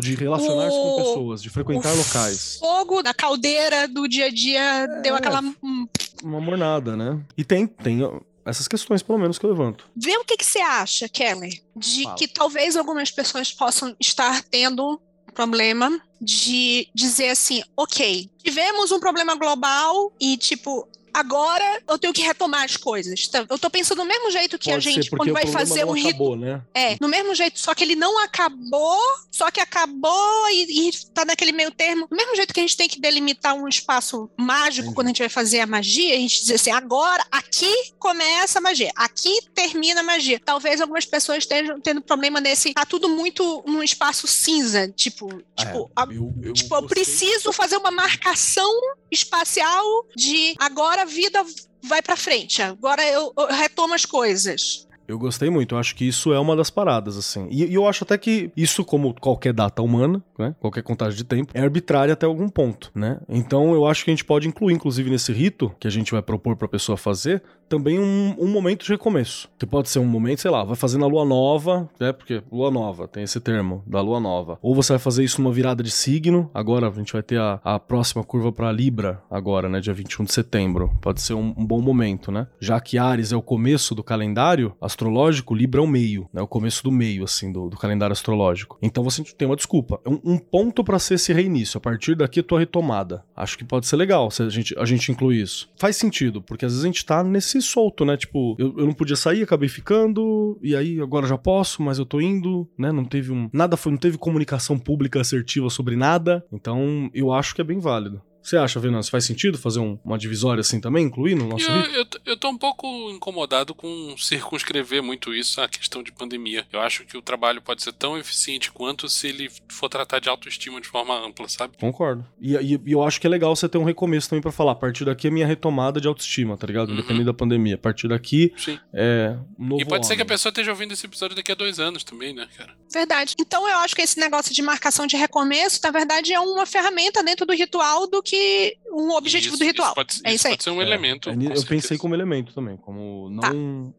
de relacionar-se com pessoas, de frequentar locais. Fogo da caldeira do dia a dia é, deu aquela. Uma mornada, né? E tem, tem essas questões, pelo menos, que eu levanto. Vê o que, que você acha, Kelly, de Fala. que talvez algumas pessoas possam estar tendo problema de dizer assim, ok, tivemos um problema global e, tipo, agora eu tenho que retomar as coisas. Então, eu tô pensando do mesmo jeito que Pode a gente, quando vai fazer um ritual. Né? É, no mesmo jeito, só que ele não acabou, só que acabou e, e tá naquele meio termo. Do mesmo jeito que a gente tem que delimitar um espaço mágico Entendi. quando a gente vai fazer a magia, a gente diz assim: agora, aqui começa a magia, aqui termina a magia. Talvez algumas pessoas estejam tendo problema nesse. Tá tudo muito num espaço cinza. Tipo, é, tipo, a, eu, eu, tipo, eu preciso fazer uma marcação espacial de agora vida vai para frente, agora eu, eu, retomo as coisas. Eu gostei muito, eu acho que isso é uma das paradas, assim. E, e eu acho até que isso, como qualquer data humana, né? Qualquer contagem de tempo, é arbitrária até algum ponto, né? Então eu acho que a gente pode incluir, inclusive, nesse rito que a gente vai propor pra pessoa fazer, também um, um momento de recomeço. Que pode ser um momento, sei lá, vai fazer na lua nova, né? Porque lua nova tem esse termo, da lua nova. Ou você vai fazer isso numa virada de signo. Agora a gente vai ter a, a próxima curva pra Libra, agora, né? Dia 21 de setembro. Pode ser um, um bom momento, né? Já que Ares é o começo do calendário astrológico, Libra é o meio, né? O começo do meio, assim, do, do calendário astrológico. Então você tem uma desculpa. Um, um ponto pra ser esse reinício. A partir daqui, a tua retomada. Acho que pode ser legal se a gente, a gente incluir isso. Faz sentido, porque às vezes a gente tá nesse solto, né? Tipo, eu, eu não podia sair, acabei ficando, e aí agora já posso, mas eu tô indo, né? Não teve um. Nada foi, não teve comunicação pública assertiva sobre nada. Então, eu acho que é bem válido. Você acha, Venâncio, faz sentido fazer um- uma divisória assim também, incluir no nosso Eu, eu, tô- eu tô um pouco incomodado com circunscrever muito isso à questão de pandemia. Eu acho que o trabalho pode ser tão eficiente quanto se ele for tratar de autoestima de forma ampla, sabe? Concordo. E, e- e eu acho que é legal você ter um recomeço também pra falar. A partir daqui é minha retomada de autoestima, tá ligado? Uhum. Independente da pandemia. A partir daqui Sim. é um novo E pode ser que a homem. pessoa esteja ouvindo esse episódio daqui a dois anos também, né, cara? Verdade. Então eu acho que esse negócio de marcação de recomeço, na verdade, é uma ferramenta dentro do ritual do que um objetivo Isso- do ritual. Isso pode, é isso aí. pode ser um É, elemento. é, eu pensei certeza. como elemento também, como não Tá.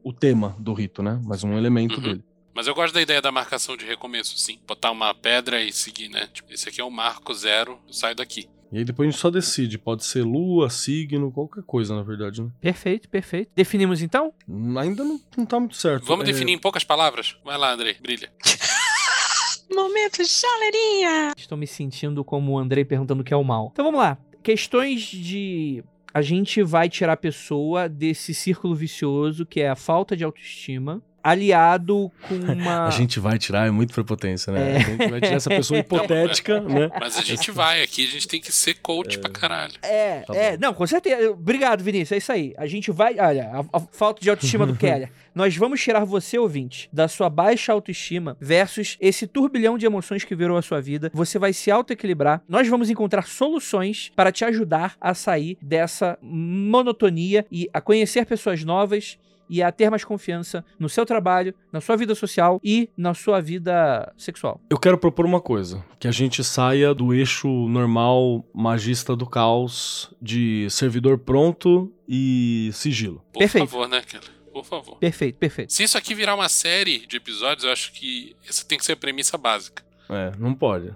o tema do rito, né? Mas um elemento Uhum. dele. Mas eu gosto da ideia da marcação de recomeço, sim. Botar uma pedra e seguir, né? Tipo, esse aqui é o marco zero, eu saio daqui. E aí depois a gente só decide. Pode ser lua, signo, qualquer coisa, na verdade, né? Perfeito, perfeito. Definimos então? Ainda não, não tá muito certo. Vamos É, definir em poucas palavras? Vai lá, Andrei, brilha. Momento chaleirinha! Estou me sentindo como o Andrei perguntando o que é o mal. Então vamos lá. Questões de. A gente vai tirar a pessoa desse círculo vicioso que é a falta de autoestima, aliado com uma. A gente vai tirar, é muito prepotência, né? É. A gente vai tirar essa pessoa hipotética, né? Mas a gente vai aqui, a gente tem que ser coach pra caralho. É, Tá é, bom. não, com certeza. Obrigado, Vinícius. É isso aí. A gente vai. Olha, a, a falta de autoestima do Keller. Nós vamos tirar você, ouvinte, da sua baixa autoestima versus esse turbilhão de emoções que virou a sua vida. Você vai se autoequilibrar. Nós vamos encontrar soluções para te ajudar a sair dessa monotonia e a conhecer pessoas novas. E a ter mais confiança no seu trabalho, na sua vida social e na sua vida sexual. Eu quero propor uma coisa: que a gente saia do eixo normal magista do caos de servidor pronto e sigilo. Por Perfeito. favor, né, cara? Por favor. Perfeito, perfeito. Se isso aqui virar uma série de episódios, eu acho que essa tem que ser a premissa básica. É, não pode.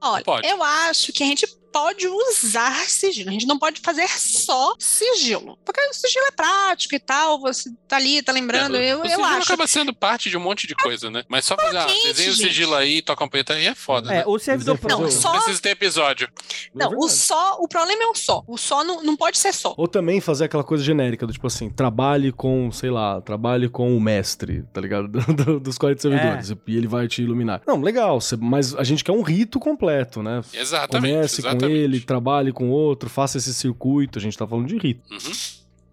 Olha, Pode. eu acho que a gente pode usar sigilo. A gente não pode fazer só sigilo. Porque o sigilo é prático e tal, você tá ali, tá lembrando. É, eu o eu sigilo acho. acaba sendo parte de um monte de coisa, né? Mas só fazer, ah, desenha o sigilo aí, toca um peito aí é foda, É, né? o servidor Não, fazer só- Precisa ter episódio. Não, É o só, o problema é o só. O só não, não pode ser só. Ou também fazer aquela coisa genérica do tipo assim, trabalhe com, sei lá, trabalhe com o mestre, tá ligado? Do- do- dos 40 servidores. É. E ele vai te iluminar. Não, legal, mas a gente quer um rito completo, né? Exatamente. Comece com exatamente. ele, trabalhe com outro, faça esse circuito. A gente tá falando de rito. Uhum.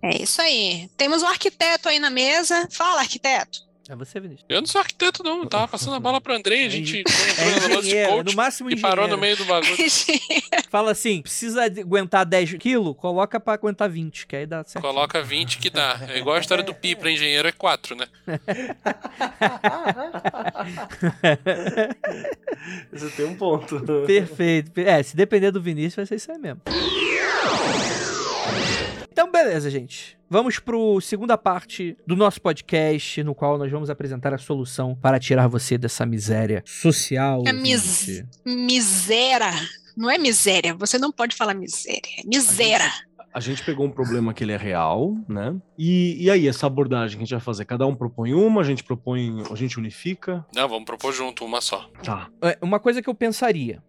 É isso aí. Temos um arquiteto aí na mesa. Fala, arquiteto. É você, Vinícius. Eu não sou arquiteto, não. Eu tava passando a bola pro Andrei, a gente É entrou no lance coach no máximo e engenheiro. parou no meio do bagulho. Fala assim, precisa aguentar 10 quilos, coloca pra aguentar 20, que aí dá certo. Coloca 20 que dá. É igual a história do Pi pra engenheiro é 4, né? Você tem um ponto. Perfeito. É, se depender do Vinícius, vai ser isso aí mesmo. Então, beleza, gente. Vamos pro segunda parte do nosso podcast, no qual nós vamos apresentar a solução para tirar você dessa miséria social. É mis-. Miséria. Não é miséria. Você não pode falar miséria. É miséria. A gente pegou um problema que ele é real, né? E, e aí, essa abordagem que a gente vai fazer? Cada um propõe uma, a gente propõe, a gente unifica. Não, vamos propor junto, uma só. Tá. É, Uma coisa que eu pensaria,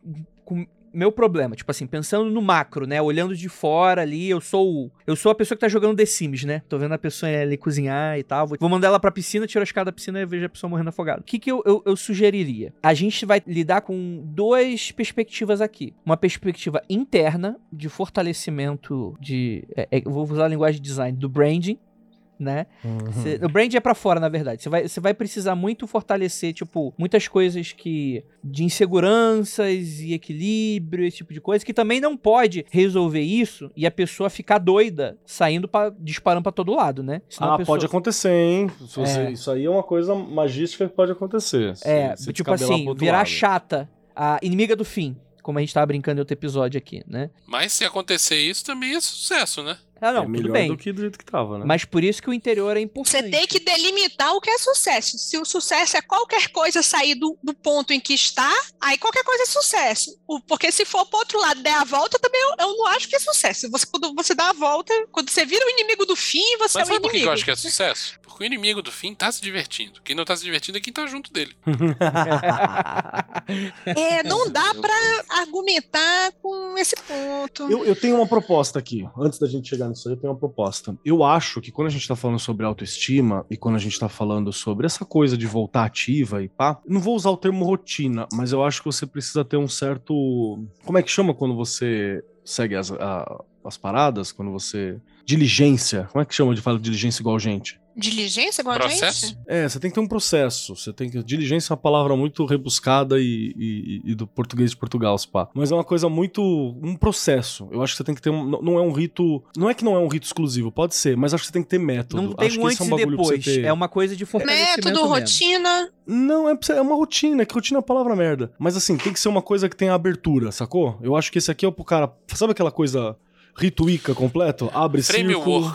com meu problema, tipo assim, pensando no macro, né, olhando de fora ali, eu sou eu sou a pessoa que tá jogando The Sims, né? Tô vendo a pessoa ali cozinhar e tal, vou, vou mandar ela pra piscina, tiro a escada da piscina e vejo a pessoa morrendo afogada. O que que eu, eu, eu sugeriria? A gente vai lidar com duas perspectivas aqui. Uma perspectiva interna de fortalecimento de, é, é, vou usar a linguagem de design do branding, né? Uhum. Cê- o brand é pra fora, na verdade. Você vai, você vai precisar muito fortalecer, tipo, muitas coisas que. de inseguranças e equilíbrio, esse tipo de coisa, que também não pode resolver isso e a pessoa ficar doida, saindo pra, disparando pra todo lado, né? Senão Ah, pessoa- pode acontecer, hein? Se você- É. Isso aí é uma coisa magística que pode acontecer. se- É, se tipo assim, virar lado. chata, a inimiga do fim. Como a gente tava brincando em outro episódio aqui, né? Mas se acontecer isso, também é sucesso, né? Ah, não, é tudo melhor bem. do que do jeito que tava, né? Mas por isso que o interior é Você importante. tem que delimitar o que é sucesso. Se o sucesso é qualquer coisa sair do, do ponto em que está, aí qualquer coisa é sucesso. O- Porque se for pro outro lado der a volta, também eu, eu não acho que é sucesso. Você, quando você dá a volta, quando você vira o inimigo do fim, você Mas é o sabe por que inimigo. eu acho que é sucesso? Porque o inimigo do fim tá se divertindo. Quem não tá se divertindo é quem tá junto dele. É, não dá pra argumentar com esse ponto. Eu, eu tenho uma proposta aqui. Antes da gente chegar aí, eu tenho uma proposta. Eu acho que quando a gente tá falando sobre autoestima e quando a gente tá falando sobre essa coisa de voltar ativa e pá, não vou usar o termo rotina, mas eu acho que você precisa ter um certo. Como é que chama quando você segue as, a- as paradas? Quando você. Diligência. Como é que chama de falar diligência igual gente? Diligência igual a Processo? gente? É, você tem que ter um processo. Você tem que. Diligência é uma palavra muito rebuscada e, e- e do português de Portugal, se pá. Mas é uma coisa muito. um processo. Eu acho que você tem que ter um. Não é um rito. Não é que não é um rito exclusivo, pode ser, mas acho que você tem que ter método. Não tem acho um que antes e é um você depois. ter. É uma coisa de fortalecimento Método, mesmo. rotina. Não, é, é uma rotina, que rotina é a palavra merda. Mas assim, tem que ser uma coisa que tenha abertura, sacou? Eu acho que esse aqui é pro cara. Sabe aquela coisa rituíca completo? Abre círculo.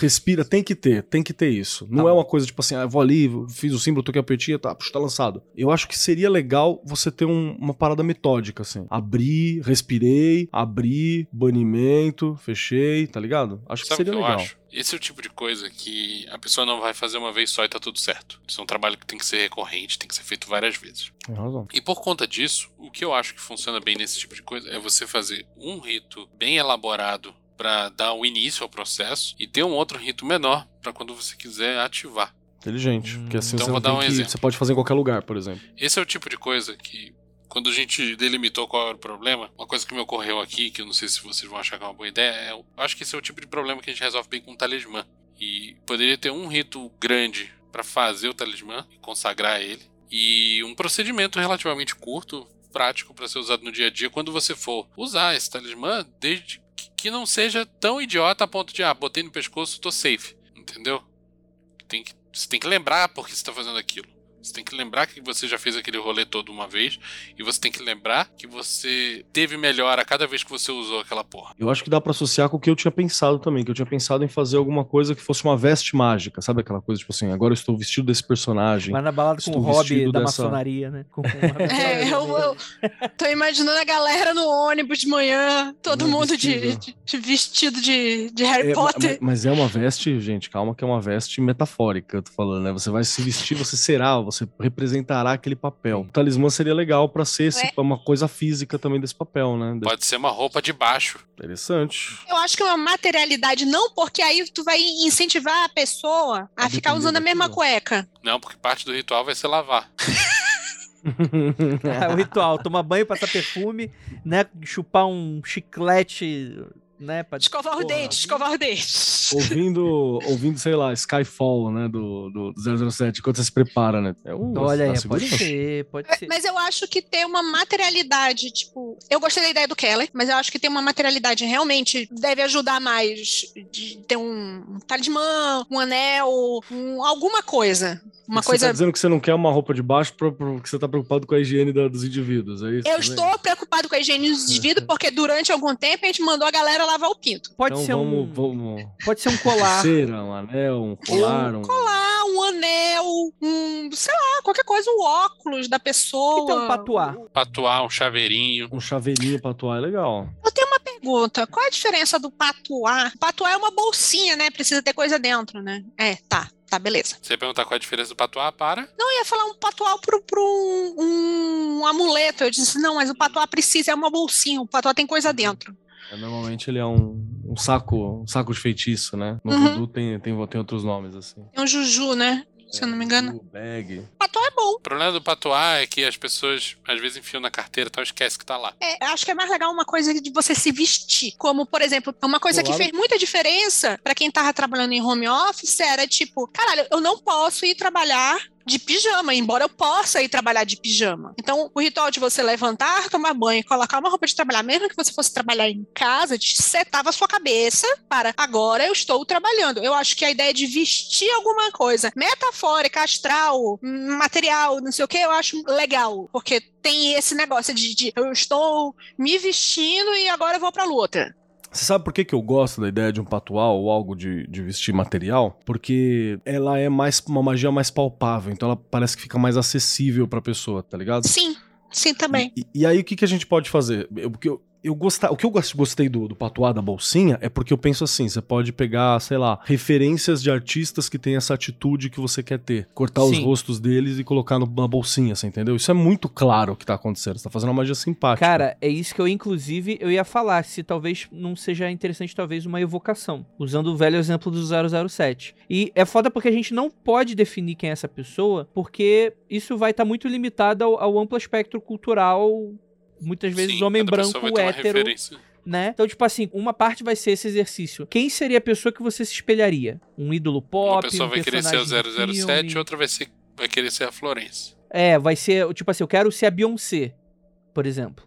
Respira, tem que ter, tem que ter isso. Não Tá é uma coisa tipo assim, ah, vou ali, fiz o símbolo, toquei a petinha, tá, puxa, tá lançado. Eu acho que seria legal você ter um- uma parada metódica, assim. Abri, respirei, abri, banimento, fechei, tá ligado? Acho que Sabe que seria eu legal. acho? Esse é o tipo de coisa que a pessoa não vai fazer uma vez só e tá tudo certo. Isso é um trabalho que tem que ser recorrente, tem que ser feito várias vezes. Tem razão. E por conta disso, o que eu acho que funciona bem nesse tipo de coisa é você fazer um rito bem elaborado para dar o início ao processo e ter um outro rito menor para quando você quiser ativar. Inteligente. Porque assim Então você, vou dar um que- exemplo. você pode fazer em qualquer lugar, por exemplo. Esse é o tipo de coisa que quando a gente delimitou qual era o problema, uma coisa que me ocorreu aqui, que eu não sei se vocês vão achar que é uma boa ideia, é, eu acho que esse é o tipo de problema que a gente resolve bem com o talismã. E poderia ter um rito grande para fazer o talismã e consagrar ele, e um procedimento relativamente curto, prático para ser usado no dia a dia quando você for usar esse talismã, desde que- não seja tão idiota a ponto de, ah, botei no pescoço, tô safe, entendeu? Tem que, você tem que lembrar por que você tá fazendo aquilo. Você tem que lembrar que você já fez aquele rolê todo uma vez. E você tem que lembrar que você teve melhora cada vez que você usou aquela porra. Eu acho que dá pra associar com o que eu tinha pensado também, que eu tinha pensado em fazer alguma coisa que fosse uma veste mágica, sabe aquela coisa tipo assim, agora eu estou vestido desse personagem. Mas na balada com o hobby da dessa- maçonaria, né? Com, com É, eu, eu tô imaginando a galera no ônibus de manhã, todo mundo de, vestido. de- de vestido de, de Harry É, Potter. ma- mas é uma veste, gente, calma que é uma veste metafórica, eu tô falando, né? Você vai se vestir, você será, você representará aquele papel. O talismã seria legal pra ser esse- uma coisa física também desse papel, né? Pode ser uma roupa de baixo. Interessante. Eu acho que é uma materialidade, não porque aí tu vai incentivar a pessoa a A ficar usando a mesma cueca. Não, porque parte do ritual vai ser lavar. É o ritual, tomar banho, passar perfume, né? Chupar um chiclete, né? Pra... Escovar os dentes, escovar os dentes. ouvindo, ouvindo, sei lá, Skyfall, né, do, do 007, enquanto você se prepara, né? É um, Olha dá aí, pode ser, pode ser. Mas eu acho que tem uma materialidade, tipo, eu gostei da ideia do Keller, mas eu acho que tem uma materialidade realmente deve ajudar mais de ter um talismã, um anel, um- alguma coisa. Uma Você tá coisa. dizendo que você não quer uma roupa de baixo porque você tá preocupado com a higiene da- dos indivíduos, é isso? Eu também? estou preocupado com a higiene dos indivíduos porque durante algum tempo a gente mandou a galera lavar o pinto. Pode Então ser vamos, um. vamos... Pode ser um colar. Pulseira, um anel, um colar, um... Ah, um anel, um, sei lá, qualquer coisa, um óculos da pessoa. Então, patuar. Patuar, um chaveirinho. Um chaveirinho pra atuar é legal. Eu tenho uma pergunta. Qual a diferença do patuar? Patuar é uma bolsinha, né? Precisa ter coisa dentro, né? É, tá. Tá, beleza. Você ia perguntar qual é a diferença do patuar para. Não, eu ia falar um patuar pro, pro um, um amuleto. Eu disse, não, mas o patuar precisa, é uma bolsinha. O patuar tem coisa dentro. É, Normalmente ele é um, um saco um saco de feitiço, né? No Uhum. voodoo tem, tem, tem outros nomes, assim. Tem um juju, né? Se eu não me engano. Bag. Patuá é bom. O problema do patuá é que as pessoas às vezes enfiam na carteira e tal, esquece que tá lá. É, acho que é mais legal uma coisa de você se vestir. Como, por exemplo, uma coisa que fez muita diferença pra quem tava trabalhando em home office era tipo, caralho, eu não posso ir trabalhar de pijama, embora eu possa ir trabalhar de pijama. Então, o ritual de você levantar, tomar banho, colocar uma roupa de trabalhar, mesmo que você fosse trabalhar em casa, te setava a sua cabeça para agora eu estou trabalhando. Eu acho que a ideia de vestir alguma coisa metafórica, astral, material, não sei o que, eu acho legal, porque tem esse negócio de, de eu estou me vestindo e agora eu vou pra luta. Você sabe por que, que eu gosto da ideia de um patual ou algo de, de vestir material? Porque ela é mais uma magia mais palpável, então ela parece que fica mais acessível pra pessoa, tá ligado? Sim, sim também. E, e aí o que, que a gente pode fazer? Eu, porque eu, eu gostar, o que eu gos- gostei do, do patuá da bolsinha é porque eu penso assim: você pode pegar, sei lá, referências de artistas que têm essa atitude que você quer ter. Cortar os Sim. rostos deles e colocar na bolsinha, você entendeu? Isso é muito claro o que tá acontecendo. Você tá fazendo uma magia simpática. Cara, é isso que eu, inclusive, eu ia falar. Se talvez não seja interessante, talvez, uma evocação. Usando o velho exemplo do 007. E é foda porque a gente não pode definir quem é essa pessoa, porque isso vai estar muito limitado ao, ao amplo espectro cultural. Muitas vezes Sim, homem branco, hétero, né? Então, tipo assim, uma parte vai ser esse exercício. Quem seria a pessoa que você se espelharia? Um ídolo pop, Uma pessoa um vai querer ser de 007, filme? outra vai, ser, vai querer ser a Florence. É, vai ser, tipo assim, eu quero ser a Beyoncé, por exemplo.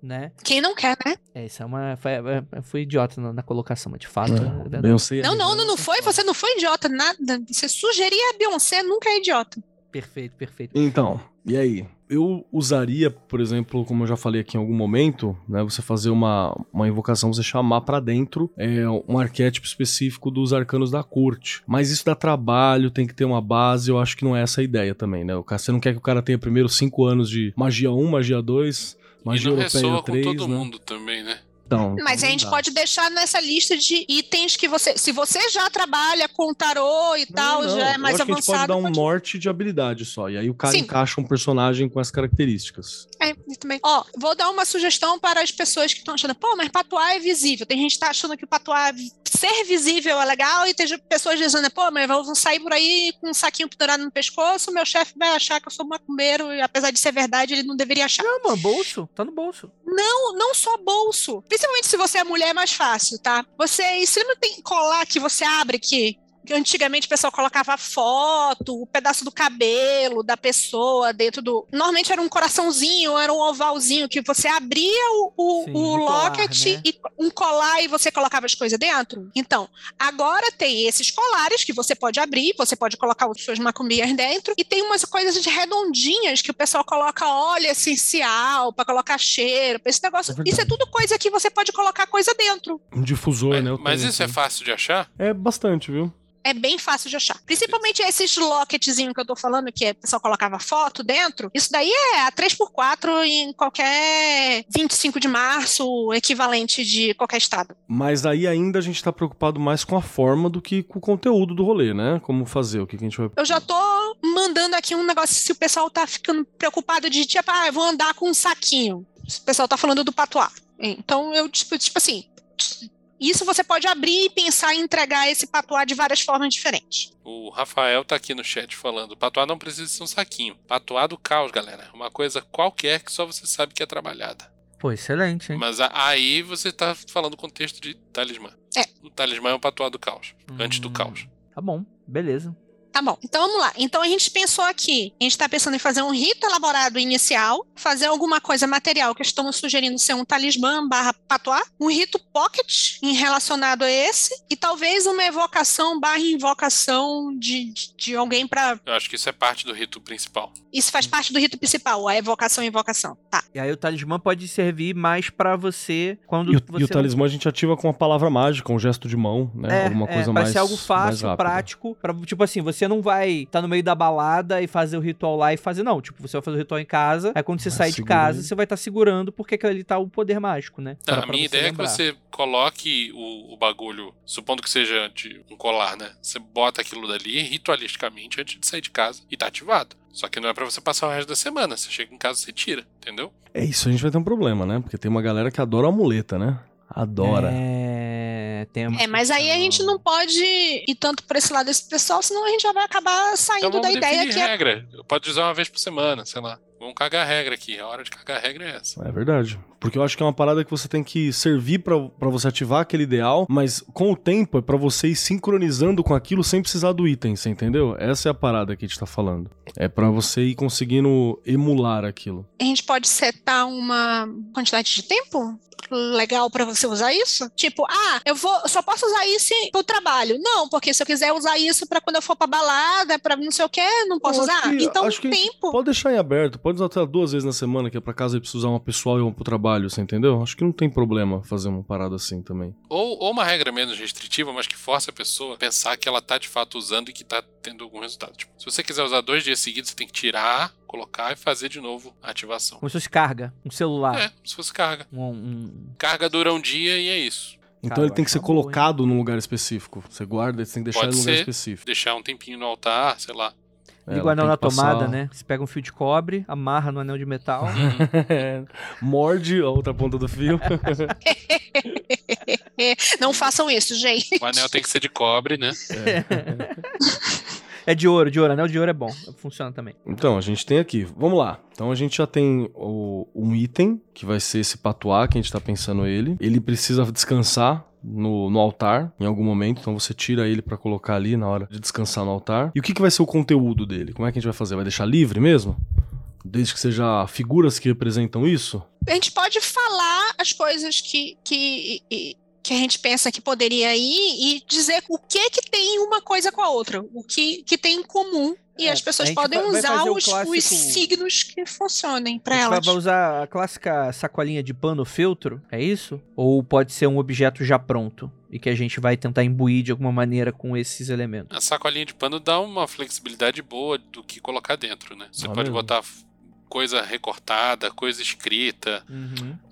Né? Quem não quer, né? É, isso é uma. Foi, é- foi idiota na, na colocação, mas de fato. é É, verdade. Beyoncé- Não, não, não, não foi. Você não foi idiota, nada. Você sugerir a Beyoncé nunca é idiota. Perfeito, perfeito. Então, e aí? Eu usaria, por exemplo, como eu já falei aqui em algum momento, né, você fazer uma, uma invocação, você chamar pra dentro é, um arquétipo específico dos arcanos da corte. Mas isso dá trabalho, tem que ter uma base, eu acho que não é essa a ideia também, né? Você não quer que o cara tenha primeiro cinco anos de magia 1, magia 2, e magia não europeia ressoa 3, com todo né? mundo também, né? Então, Mas a não gente dá. pode deixar nessa lista de itens que você. Se você já trabalha com tarô e tal, Não, não, já é eu mais que a gente pode avançado. dar um pode- norte de habilidade só. E aí o cara Sim. encaixa um personagem com essas características. É, eu também. Ó, vou dar uma sugestão para as pessoas que estão achando, pô, mas patuá é visível. Tem gente que tá achando que o patuá ser visível é legal e tem pessoas dizendo, pô, mas eu vou sair por aí com um saquinho pendurado no pescoço, meu chefe vai achar que eu sou macumbeiro e apesar de ser verdade, ele não deveria achar. Não, mano, bolso. Tá no bolso. Não, não só bolso. Principalmente se você é mulher, é mais fácil, tá? Você, você não tem colar que você abre que antigamente o pessoal colocava foto, o pedaço do cabelo da pessoa dentro do. Normalmente era um coraçãozinho, era um ovalzinho que você abria o, o, Sim, o um colar, locket né? e um colar e você colocava as coisas dentro. Então, agora tem esses colares que você pode abrir, você pode colocar as suas macumbinhas dentro, e tem umas coisas redondinhas que o pessoal coloca óleo essencial para colocar cheiro, pra esse negócio. É isso é tudo coisa que você pode colocar coisa dentro. Um difusor, Mas, né? mas tenho isso é aqui. fácil de achar? É bastante, viu? É bem fácil de achar. Principalmente esses locketzinhos que eu tô falando, que o pessoal colocava foto dentro. Isso daí é a 3x4 em qualquer 25 de março, equivalente de qualquer estado. Mas aí ainda a gente tá preocupado mais com a forma do que com o conteúdo do rolê, né? Como fazer, o que, que a gente vai. Eu já tô mandando aqui um negócio se o pessoal tá ficando preocupado de tipo, ah, eu vou andar com um saquinho. O pessoal tá falando do patuá. Então eu, tipo, tipo assim. Isso você pode abrir e pensar em entregar esse patuá de várias formas diferentes. O Rafael tá aqui no chat falando: patuá não precisa ser um saquinho. Patuá do caos, galera. Uma coisa qualquer que só você sabe que é trabalhada. Pô, excelente, hein? Mas aí você tá falando o contexto de talismã. É. O talismã é um patuá do caos. Antes do Hum, caos. Tá bom, beleza. Tá bom, então vamos lá. Então a gente pensou aqui, a gente está pensando em fazer um rito elaborado inicial, fazer alguma coisa material que estamos sugerindo ser um talismã barra patuá, um rito pocket em relacionado a esse, e talvez uma evocação barra invocação de, de, de alguém para Eu acho que isso é parte do rito principal. Isso faz parte do rito principal, a evocação e invocação. Tá. E aí o talismã pode servir mais pra você quando E o, você e o talismã a gente ativa com uma palavra mágica, um gesto de mão, né? É, Alguma é, coisa pra mais. ser algo fácil, prático. Pra, tipo assim, você não vai estar no meio da balada e fazer o ritual lá e fazer, não. Tipo, você vai fazer o ritual em casa, aí quando você Vai sair de casa, você vai estar segurando, porque aquilo ali tá o poder mágico, né? Tá, Pra- a minha ideia lembrar. é que você coloque o, o bagulho, supondo que seja de um colar, né? Você bota aquilo dali ritualisticamente antes de sair de casa e tá ativado. Só que não é pra você passar o resto da semana. Você chega em casa e você tira, entendeu? É isso, a gente vai ter um problema, né? Porque tem uma galera que adora a muleta, né? Adora. É, Temos. É, mas aí a gente não pode ir tanto por esse lado desse pessoal, senão a gente já vai acabar saindo Então da ideia que é regra. Pode usar uma vez por semana, sei lá. Vamos cagar a regra aqui. A hora de cagar a regra é essa. É verdade. Porque eu acho que é uma parada que você tem que servir pra pra você ativar aquele ideal, mas com o tempo é pra você ir sincronizando com aquilo sem precisar do item, você entendeu? Essa é a parada que a gente tá falando. É pra você ir conseguindo emular aquilo. a gente pode setar uma quantidade de tempo legal pra você usar isso? Tipo, ah, eu vou, só posso usar isso pro trabalho. Não, porque se eu quiser usar isso pra quando eu for pra balada, pra não sei o que, não posso Eu usar. que- então, acho que tempo. Pode deixar em aberto, pode usar até duas vezes na semana, que é pra casa e precisa usar uma pessoal e uma pro trabalho, você entendeu? Acho que não tem problema fazer uma parada assim também. Ou, ou uma regra menos restritiva, mas que força a pessoa a pensar que ela tá de fato usando e que tá tendo algum resultado. Tipo, se você quiser usar dois dias seguidos, você tem que tirar, colocar e fazer de novo a ativação. Como se fosse carga, um celular. É, se fosse carga. Um, um- Carga dura um dia e é isso. Então Cara, ele tem que ser hein? colocado num lugar específico. Você guarda, você tem que deixar Pode ele num lugar específico. Deixar um tempinho no altar, sei lá. É, Liga o anel na que passar- tomada, né? Você pega um fio de cobre, amarra no anel de metal. É, Morde a outra ponta do fio. Não façam isso, gente. O anel tem que ser de cobre, né? é de ouro, de ouro. Anel de ouro é bom. Funciona também. Então, a gente tem aqui. Vamos lá. Então a gente já tem o- um item, que vai ser esse patuá, que a gente tá pensando ele. Ele precisa descansar no, no altar em algum momento. Então você tira ele pra colocar ali na hora de descansar no altar. E o que, que vai ser o conteúdo dele? Como é que a gente vai fazer? Vai deixar livre mesmo? Desde que seja figuras que representam isso? A gente pode falar as coisas que, que, e- que a gente pensa que poderia ir e dizer o que que tem uma coisa com a outra, o que, que tem em comum. E É, as pessoas podem usar os, clássico- os signos que funcionem para elas. vai usar a clássica sacolinha de pano feltro, é isso? Ou pode ser um objeto já pronto e que a gente vai tentar imbuir de alguma maneira com esses elementos? A sacolinha de pano dá uma flexibilidade boa do que colocar dentro, né? Você Ah, pode mesmo? botar coisa recortada, coisa escrita.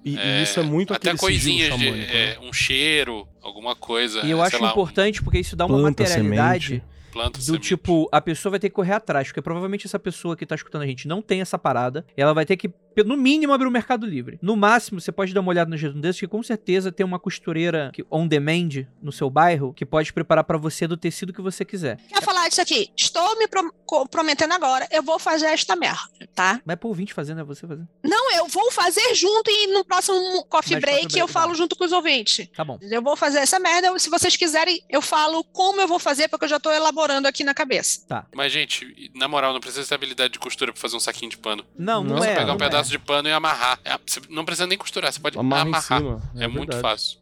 E, e é, isso é muito até coisinhas de né? é, um cheiro, alguma coisa. E eu sei acho lá, um importante porque isso dá uma Planta, materialidade semente. Planta, do semente. tipo, a pessoa vai ter que correr atrás, porque provavelmente essa pessoa que tá escutando a gente não tem essa parada, e ela vai ter que, no mínimo, abrir o Mercado Livre. No máximo, você pode dar uma olhada nos redundantes, que com certeza tem uma costureira que, on demand no seu bairro, que pode preparar pra você do tecido que você quiser. Quer falar disso aqui? Estou me pro- co- prometendo agora, eu vou fazer esta merda, tá? Vai pro ouvinte fazendo, é você fazendo. Não, eu vou fazer junto e no próximo coffee Mas break, break, eu tá. falo junto com os ouvintes. Tá bom. Eu vou fazer essa merda. Se vocês quiserem, eu falo como eu vou fazer, porque eu já tô elaborando aqui na cabeça. Mas, gente, na moral, não precisa ter habilidade de costura pra fazer um saquinho de pano. Não, não, Não, é. pegar um não é. pedaço de pano e amarrar. É, você não precisa nem costurar, você pode Amarra em amarrar. cima. É, muito fácil.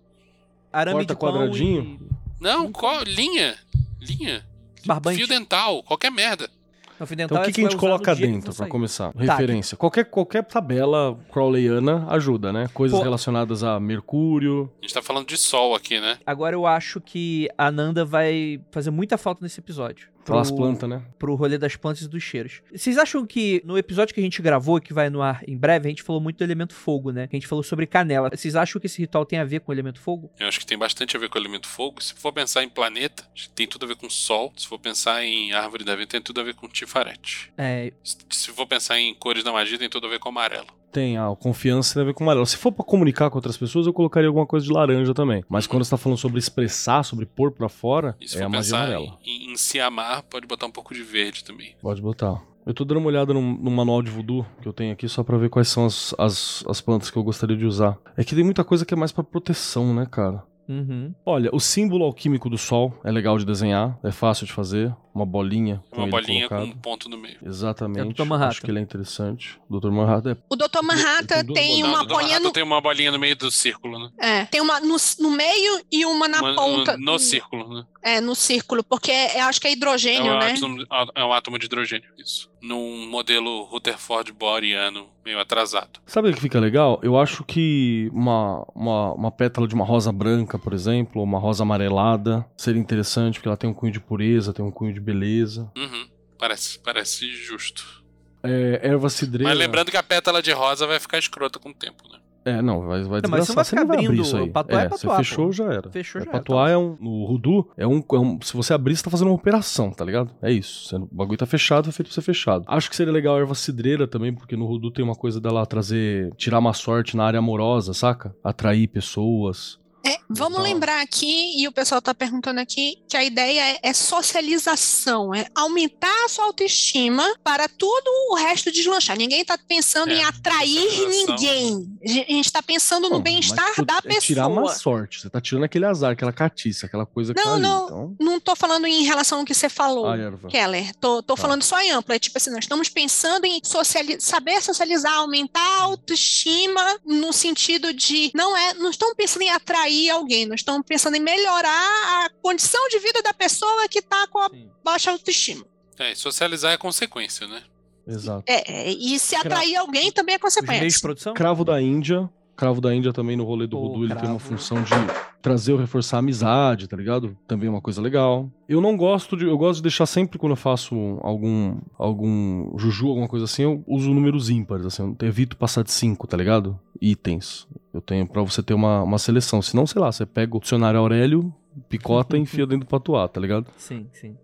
Arame Corta de quadradinho. Não, qual, linha. Linha. e Barbante. Fio dental, qualquer merda. Então o que, é que a gente coloca dentro, sair. começar? Tá, Referência. Qualquer, qualquer tabela crawleyana ajuda, né? Coisas Pô. relacionadas a Mercúrio. A gente tá falando de sol aqui, né? Agora eu acho que a Nanda vai fazer muita falta nesse episódio. Falar as Pro- plantas, né? pro rolê das plantas e dos cheiros. Vocês acham que no episódio que a gente gravou, que vai no ar em breve, a gente falou muito do elemento fogo, né? A gente falou sobre canela. Vocês acham que esse ritual tem a ver com o elemento fogo? Eu acho que tem bastante a ver com o elemento fogo. Se for pensar em planeta, acho que tem tudo a ver com sol. Se for pensar em árvore da vida, tem tudo a ver com tifarete. É, se for pensar em cores da magia, tem tudo a ver com amarelo. Tem a confiança tem a ver com amarelo. Se for pra comunicar com outras pessoas, eu colocaria alguma coisa de laranja também. Mas quando você tá falando sobre expressar, sobre pôr pra fora, E se é for a magia amarela. em, em se amar, pode botar um pouco de verde também. Pode botar. Eu tô dando uma olhada no, no manual de voodoo que eu tenho aqui só pra ver quais são as, as, as plantas que eu gostaria de usar. É que tem muita coisa que é mais pra proteção, né, cara? Uhum. Olha, o símbolo alquímico do sol é legal de desenhar, é fácil de fazer. Uma bolinha com Uma ele bolinha com colocado. um ponto no meio. Exatamente. É do Dr. Manhattan. Acho que ele é interessante. Dr. Manhattan é O Dr. Manhattan tem tem uma bolinha no, tem uma bolinha no meio do círculo, né? é, tem uma no, no meio e uma na Uma- ponta. no, no círculo, né? É, no círculo, porque eu acho que é É hidrogênio, um, né? átomo, é um átomo de hidrogênio, isso. Num modelo Rutherford Bohriano meio atrasado. Sabe o que fica legal? Eu acho que uma, uma, uma pétala de uma rosa branca, por exemplo, ou uma rosa amarelada, seria interessante, porque ela tem um cunho de pureza, tem um cunho de beleza. Uhum. Parece, parece justo. É, erva cidreira. Mas lembrando que a pétala de rosa vai ficar escrota com o tempo, né? É, não, vai, vai Não, mas você não vai Você não vai ficar abrindo, isso aí. patuá é é, patuá, você fechou, pô. já era. Fechou É, já. patuá é um. No Rudu, é um, é um. Se você abrir, você tá fazendo uma operação, tá ligado? É isso. Você- o bagulho tá fechado, é feito pra ser fechado. Acho que seria legal a erva cidreira também, porque no Rudu tem uma coisa dela trazer. tirar uma sorte na área amorosa, saca? Atrair pessoas. É, vamos Então- lembrar aqui, e o pessoal está perguntando aqui, que a ideia é, é socialização, é aumentar a sua autoestima para tudo o resto deslanchar. Ninguém está pensando É, em atrair ninguém. A gente está pensando no bem-estar da é tirar uma pessoa. sorte. Você tá tirando aquele azar, aquela catiça, aquela coisa que Não, tá ali. não. Então, Não estou falando em relação ao que você falou. ah. Keller, tô, tô Tá. falando só em amplo. É tipo assim, nós estamos pensando em sociali- saber socializar, aumentar a autoestima no sentido de não é, não estamos pensando em atrair alguém, nós estamos pensando em melhorar a condição de vida da pessoa que está com a Sim. baixa autoestima. É, e socializar é consequência, né? Exato. É, é, e se Cra- atrair alguém também é Os meios de consequência. produção? Cravo da Índia. Cravo da Índia também no rolê do Pô, Rudu, ele tem uma função de trazer ou reforçar a amizade, tá ligado? Também é uma coisa legal. Eu não gosto de. Eu gosto de deixar sempre quando eu faço algum. algum juju, alguma coisa assim, eu uso números ímpares, assim, eu evito passar de 5, tá ligado? Itens. Eu tenho pra você ter uma, uma seleção. Senão, sei lá, você pega o dicionário Aurélio, picota e enfia dentro do patuá, tá ligado? Sim, sim.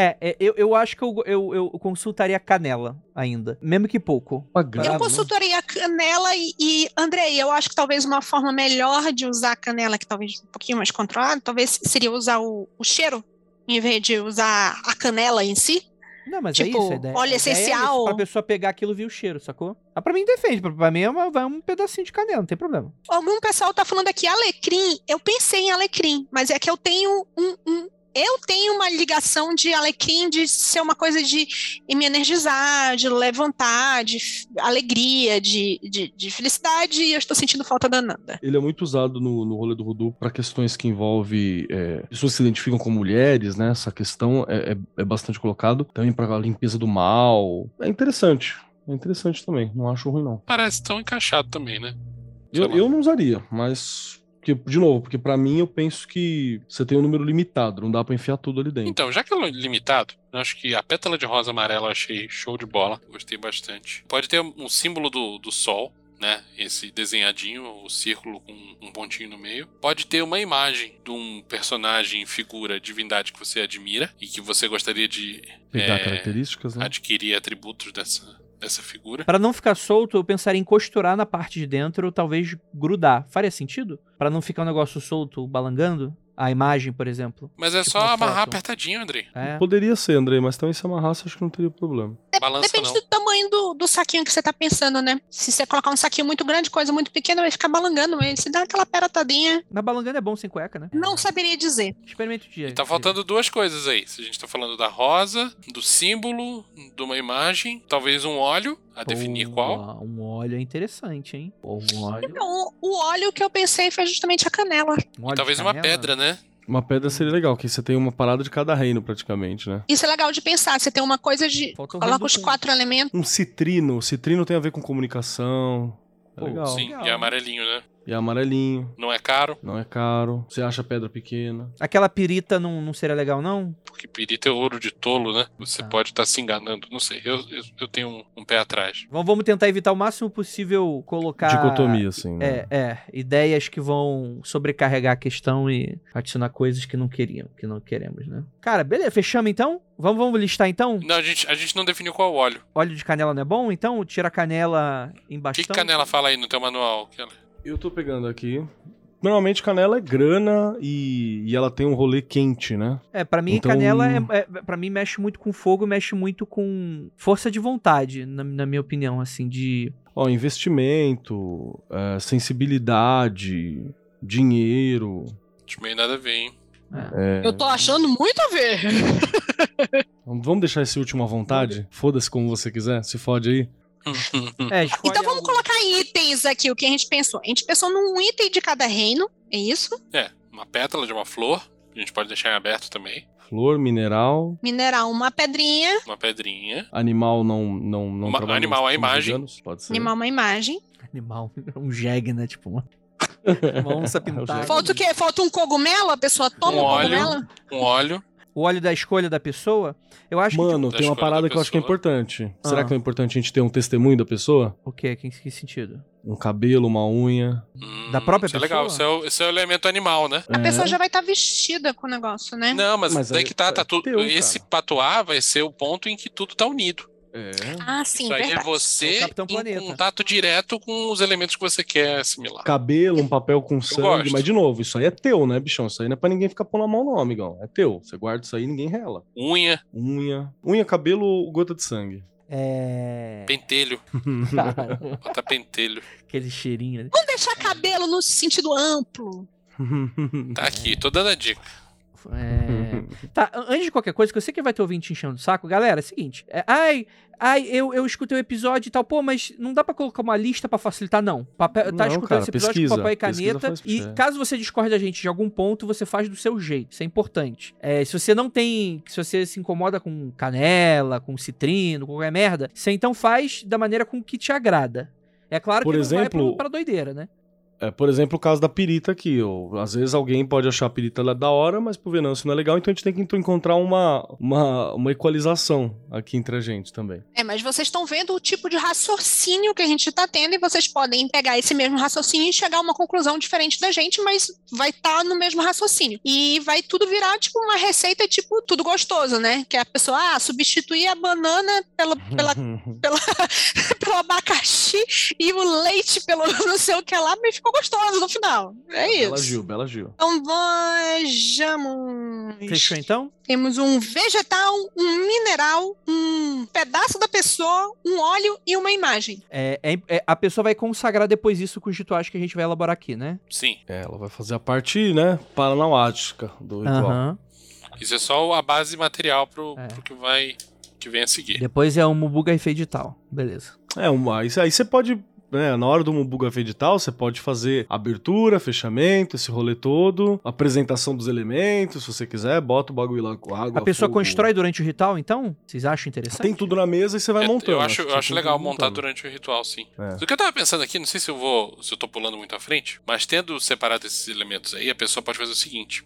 É, é, eu, eu acho que eu, eu, eu consultaria canela ainda. Mesmo que pouco. Eu consultaria a canela e, e, Andrei, eu acho que talvez uma forma melhor de usar a canela, que talvez um pouquinho mais controlada, talvez seria usar o, o cheiro, em vez de usar a canela em si. Não, mas é Tipo, isso. A ideia, óleo É isso, essencial. pra pessoa pegar aquilo e ver o cheiro, sacou? Ah, pra mim defende. Pra, pra mim é uma, vai um pedacinho de canela, não tem problema. Algum pessoal tá falando aqui alecrim. Eu pensei em alecrim, mas é que eu tenho um, um- eu tenho uma ligação de alecrim de ser uma coisa de me energizar, de levantar, de alegria, de, de, de felicidade, e eu estou sentindo falta danada. Ele é muito usado no, no rolê do Voodoo para questões que envolvem é, pessoas que se identificam com mulheres, né? Essa questão é, é- é bastante colocado. Também para a limpeza do mal. É interessante. É interessante também. Não acho ruim, não. Parece tão encaixado também, né? Eu, eu não usaria, mas. Porque, de novo, porque para mim eu penso que você tem um número limitado, não dá para enfiar tudo ali dentro. Então, já que é limitado, eu acho que a pétala de rosa amarela eu achei show de bola. Gostei bastante. Pode ter um símbolo do, do sol, né? Esse desenhadinho, o círculo com um pontinho no meio. Pode ter uma imagem de um personagem, figura, divindade que você admira e que você gostaria de Pegar é, características, né? adquirir atributos dessa, dessa figura. Pra não ficar solto, eu pensaria em costurar na parte de dentro, ou talvez grudar. Faria sentido? Pra não ficar um negócio solto, balangando? A imagem, por exemplo. Mas é Tipo só amarrar foto. apertadinho, Andrei. É. Poderia ser, Andrei, mas também se amarrasse, acho que não teria problema. Balança Depende não. do tamanho do, do saquinho que você tá pensando, né? Se você colocar um saquinho muito grande, coisa muito pequena, vai ficar balangando ele. Se dá aquela peratadinha, Mas balangando é bom sem cueca, né? não saberia dizer. Experimenta o dia. E tá faltando duas coisas aí. Se a gente tá falando da rosa, do símbolo, de uma imagem, talvez um óleo, a definir qual. Um óleo é interessante, hein? Pô, um óleo. Então, o, óleo que eu pensei foi justamente a canela. um Talvez uma canela. pedra, né? Uma pedra seria legal, que você tem uma parada de cada reino praticamente, né? Isso é legal de pensar. Você tem uma coisa de. Coloca os quatro elementos. Um citrino. Citrino tem a ver com comunicação. É Pô, legal. Sim, legal. e é amarelinho, né? E é amarelinho. Não é caro, Não é caro. Você acha pedra pequena. Aquela pirita não, não seria legal, não? porque pirita é ouro de tolo, né? Você Tá. pode estar se enganando. Não sei, eu, eu, eu tenho um, um pé atrás. Vamos, vamos tentar evitar o máximo possível colocar. Dicotomia, assim, né? É, é. Ideias que vão sobrecarregar a questão e adicionar coisas que não queriam, que não queremos, né? Cara, beleza, fechamos então? Vamos, vamos listar então? Não, a gente, a gente não definiu qual óleo. Óleo de canela não é bom? Então tira a canela em O bastão. que, que canela fala aí no teu manual? Keller? Eu tô pegando aqui. Normalmente canela é grana e, e ela tem um rolê quente, né? É, pra mim Então- canela é, é para mim mexe muito com fogo, mexe muito com força de vontade, na, na minha opinião, assim, de Ó, investimento, é, sensibilidade, dinheiro. Acho meio nada a ver, hein? é, Eu tô achando muito a ver. Vamos deixar esse último à vontade? Foda-se como você quiser, se fode aí. É, Então vamos algo- colocar itens aqui, o que a gente pensou. A gente pensou num item de cada reino, é isso? é, uma pétala de uma flor. A gente pode deixar em aberto também. Flor, mineral, Mineral, uma pedrinha, Uma pedrinha. animal não não não Uma- trabalha animal, a costumes imagem. veganos, pode ser. animal, uma imagem. animal, um jegue, né, tipo uma, uma onça pintada. Falta o quê? Falta um cogumelo? A pessoa toma Um um, óleo. cogumelo? Um óleo. O óleo da escolha da pessoa, eu acho Mano, Da tem uma parada da que eu acho que é pessoa. importante. Será Ah. que é importante a gente ter um testemunho da pessoa? que o quê? Que, que sentido? Um cabelo, uma unha. Hum, Da própria isso é legal. Esse é, o, é o elemento animal, né? A É. pessoa já vai estar vestida com o negócio, né? Não, mas, Mas daí aí que tá, tá é tudo. teu, esse cara. patuá vai ser o ponto em que tudo tá unido. É. Ah, sim, Isso aí é verdade. É você em Planeta. contato direto com os elementos que você quer assimilar. Cabelo, um papel com sangue, gosto. mas de novo, isso aí é teu, né, bichão? Isso aí não é pra ninguém ficar pondo a mão, não, amigão. É teu. Você guarda isso aí ninguém rela. Unha, Unha. Unha, cabelo, gota de sangue. É. pentelho. Bota pentelho. Aquele cheirinho, né? Vamos deixar cabelo no sentido amplo. Tá aqui, tô dando a dica. É... Tá, an- antes de qualquer coisa, que eu sei que vai ter ouvinte enchendo o saco, galera, é o seguinte. é, ai, ai, eu, eu escutei o episódio e tal, pô, mas não dá pra colocar uma lista pra facilitar, não. Papel, tá Não, escutando cara, esse episódio pesquisa, com papel e caneta. E é. caso você discorde da gente de algum ponto, você faz do seu jeito. Isso é importante. É, se você não tem. Se você se incomoda com canela, com citrino, com qualquer merda, você então faz da maneira com que te agrada. É claro Por que não vai exemplo, pro- pra doideira, né? É, por exemplo, o caso da pirita aqui. ó. Às vezes alguém pode achar a pirita lá da hora, mas pro Venâncio não é legal, então a gente tem que então, encontrar uma, uma, uma equalização aqui entre a gente também. É, mas vocês estão vendo o tipo de raciocínio que a gente está tendo e vocês podem pegar esse mesmo raciocínio e chegar a uma conclusão diferente da gente, mas vai estar no mesmo raciocínio. E vai tudo virar, tipo, uma receita, tipo, tudo gostoso, né? Que a pessoa, ah, substituir a banana pela, pela, pelo abacaxi e o leite pelo não sei o que lá, mas ficou gostoso no final. É Bela isso. Gil, Bela Gil. Então vejamos. Fechou então? Temos um vegetal, um mineral, um pedaço da pessoa, um óleo e uma imagem. É, é- é- a pessoa vai consagrar depois isso com os rituais que a gente vai elaborar aqui, né? Sim. É, ela vai fazer a parte, né, paranauática do ritual. Aham. Isso é só a base material pro, É. pro que vai que vem a seguir. Depois é um Mubuga efeito tal. Beleza. É, um, aí, aí você pode, né, na hora do Mubuga Edital, você pode fazer abertura, fechamento, esse rolê todo, apresentação dos elementos, se você quiser, bota o bagulho lá com água. A pessoa fogo. constrói durante o ritual, então? Vocês acham interessante? Tem tudo na mesa e você vai É, montando. eu acho, eu acho legal tudo montar montando. durante o ritual, sim. É. O que eu tava pensando aqui, não sei se eu vou. se eu tô pulando muito à frente, mas tendo separado esses elementos aí, a pessoa pode fazer o seguinte.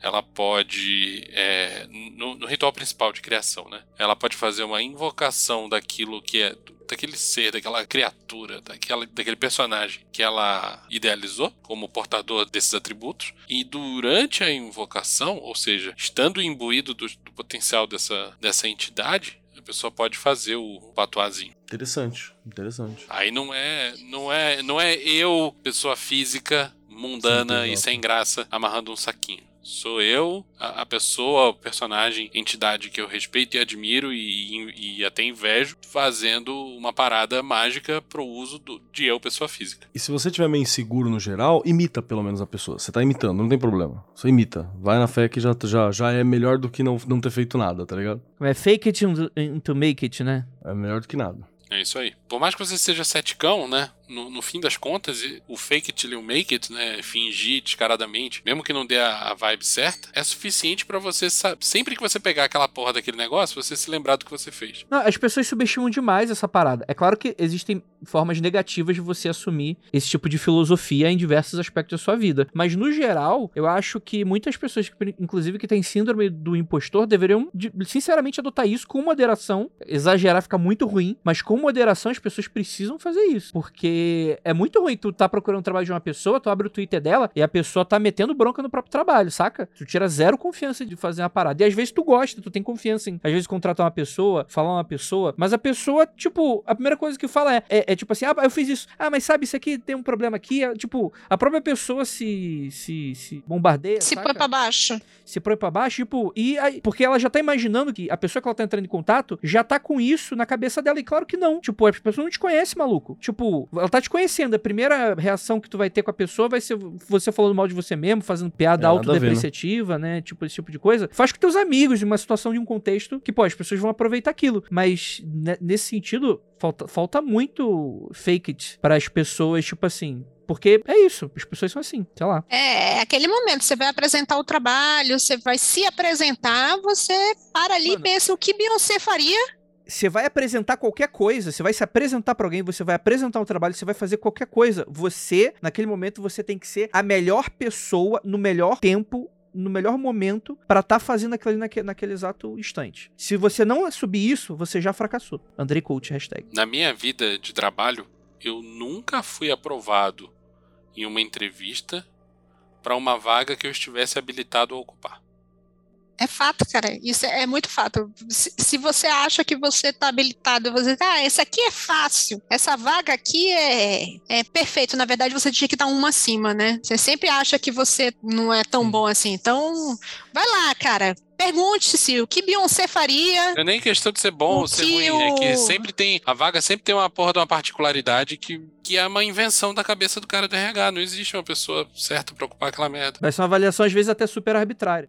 Ela pode. é, no, no ritual principal de criação, né? Ela pode fazer uma invocação daquilo que é. Daquele ser, daquela criatura, daquela, daquele personagem que ela idealizou como portador desses atributos. E durante a invocação, ou seja, estando imbuído do, do potencial dessa, dessa entidade, a pessoa pode fazer o patuazinho. Interessante, interessante. Aí não é, não é, não é eu, pessoa física, mundana Sim, e sem graça, amarrando um saquinho. Sou eu, a, a pessoa, o personagem, entidade que eu respeito e admiro e, e até invejo, fazendo uma parada mágica pro uso do- de eu, pessoa física. E se você tiver meio inseguro no geral, imita pelo menos a pessoa. Você tá imitando, não tem problema. Só imita. Vai na fé que já, já, já é melhor do que não, não ter feito nada, tá ligado? É fake it into- into make it, né? É melhor do que nada. É isso aí. Por mais que você seja ceticão, né? No, no fim das contas, o fake it till you make it, né? Fingir descaradamente, mesmo que não dê a, a vibe certa, é suficiente pra você saber. Sempre que você pegar aquela porra daquele negócio, você se lembrar do que você fez. Não, as pessoas subestimam demais essa parada. É claro que existem formas negativas de você assumir esse tipo de filosofia em diversos aspectos da sua vida. Mas, no geral, eu acho que muitas pessoas, inclusive que têm síndrome do impostor, deveriam, de- sinceramente, adotar isso com moderação. Exagerar fica muito ruim, mas com moderação as pessoas precisam fazer isso. Porque é muito ruim tu tá procurando o trabalho de uma pessoa, tu abre o Twitter dela e a pessoa tá metendo bronca no próprio trabalho, saca? Tu tira zero confiança de fazer uma parada. E às vezes tu gosta, tu tem confiança em, às vezes, contratar uma pessoa, falar uma pessoa, mas a pessoa, tipo, a primeira coisa que fala é, é, é tipo assim, ah, eu fiz isso. Ah, mas sabe, isso aqui tem um problema aqui. É, tipo, a própria pessoa se, se, se bombardeia, Se saca? põe pra baixo. se põe pra baixo, tipo, e aí, porque ela já tá imaginando que a pessoa que ela tá entrando em contato já tá com isso na cabeça dela, e claro que não. Tipo, a pessoa não te conhece, maluco. Tipo, ela tá te conhecendo. A primeira reação que tu vai ter com a pessoa vai ser você falando mal de você mesmo, fazendo piada É, né? autodepreciativa, né? Tipo, esse tipo de coisa. Faz com teus amigos, em uma situação de um contexto que, pô, as pessoas vão aproveitar aquilo. Mas, ne- nesse sentido, falta, falta muito fake it para as pessoas, tipo assim. Porque é isso, as pessoas são assim, sei lá. É, é aquele momento, você vai apresentar o trabalho, você vai se apresentar, você para ali Mano. e pensa o que Beyoncé faria. Você vai apresentar qualquer coisa, você vai se apresentar pra alguém, você vai apresentar um trabalho, você vai fazer qualquer coisa. Você, naquele momento, você tem que ser a melhor pessoa no melhor tempo no melhor momento pra estar fazendo aquilo ali naque- naquele exato instante. Se você não subir isso, você já fracassou. Andrei Coach, hashtag. Na minha vida de trabalho, eu nunca fui aprovado em uma entrevista para uma vaga que eu estivesse habilitado a ocupar. É fato, cara. Isso é, é muito fato. Se, se você acha que você tá habilitado, você, ah, esse aqui é fácil, essa vaga aqui é, é perfeito. Na verdade, você tinha que dar uma acima, né? Você sempre acha que você não é tão bom assim. Então, vai lá, cara. Pergunte-se o que Beyoncé faria. Não é nem questão de ser bom O ou ser que ruim, é que o- sempre tem. A vaga sempre tem uma porra de uma particularidade que, que é uma invenção da cabeça do cara do RH. Não existe uma pessoa certa pra ocupar aquela merda. Vai ser uma avaliação, às vezes, até super arbitrária.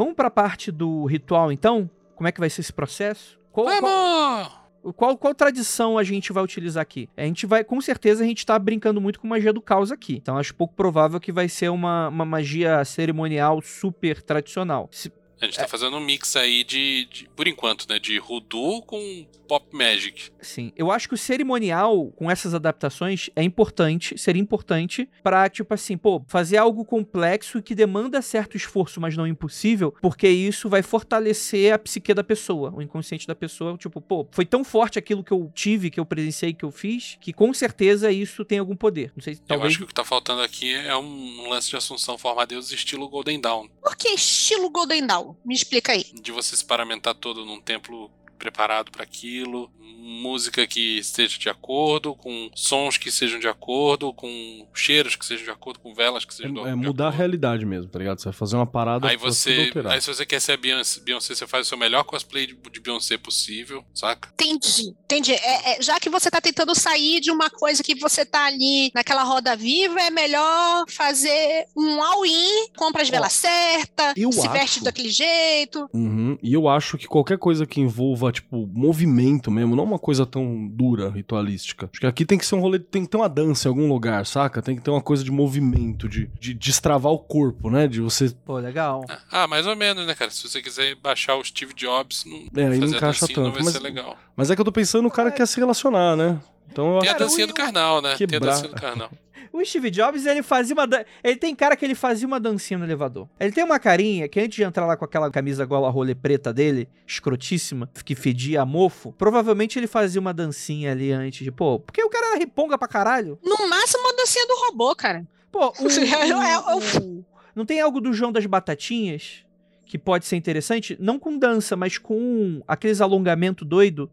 Vamos pra parte do ritual, então? Como é que vai ser esse processo? Qual, qual, Vamos! qual, qual tradição a gente vai utilizar aqui? A gente vai, com certeza, a gente tá brincando muito com magia do caos aqui. Então acho pouco provável que vai ser uma, uma magia cerimonial super tradicional. Se- A gente tá fazendo um mix aí de, de- por enquanto, né? De Voodoo com Pop Magic. Sim, eu acho que o cerimonial com essas adaptações é importante, seria importante pra, tipo assim, pô, fazer algo complexo e que demanda certo esforço, mas não impossível, porque isso vai fortalecer a psique da pessoa, o inconsciente da pessoa, tipo, pô, foi tão forte aquilo que eu tive, que eu presenciei, que eu fiz, que com certeza isso tem algum poder. Não sei, Eu talvez acho que o que tá faltando aqui é um lance de Assunção Forma-Deus estilo Golden Dawn. Por que estilo Golden Dawn? Me explica aí. De você se paramentar todo num templo preparado para aquilo, música que esteja de acordo, com sons que sejam de acordo, com cheiros que sejam de acordo, com velas que É, sejam é de mudar a acordo. realidade mesmo, tá ligado? Você vai fazer uma parada Aí você, alterar. aí se você quer ser a Beyoncé, Beyoncé, você faz o seu melhor cosplay de, de Beyoncé possível, saca? Entendi, entendi. É, é, já que você tá tentando sair de uma coisa que você tá ali naquela roda viva, é melhor fazer um all-in, compra as velas certas, se veste acho- daquele jeito. Uhum. E eu acho que qualquer coisa que envolva, tipo, movimento mesmo, não uma coisa tão dura, ritualística. Acho que aqui tem que ser um rolê, tem que ter uma dança em algum lugar, saca? Tem que ter uma coisa de movimento, de, de destravar o corpo, né? De você. Pô, legal. Ah, mais ou menos, né, cara? Se você quiser baixar o Steve Jobs, não, É, aí não encaixa dancinha não tanto, vai mas- ser legal. Mas é que eu tô pensando no cara que quer se relacionar, né? Então eu Tem a Cara, dancinha do carnal, né? Tem a quebrar- dancinha do carnal. O Steve Jobs, ele fazia uma. dan- Ele tem cara que ele fazia uma dancinha no elevador. Ele tem uma carinha que antes de entrar lá com aquela camisa gola rolê preta dele, escrotíssima, que fedia a mofo, provavelmente ele fazia uma dancinha ali antes de. Pô, porque o cara era riponga pra caralho. No máximo, uma dancinha do robô, cara. Pô, o, É, o- o- não tem algo do João das Batatinhas que pode ser interessante? Não com dança, mas com aqueles alongamento doido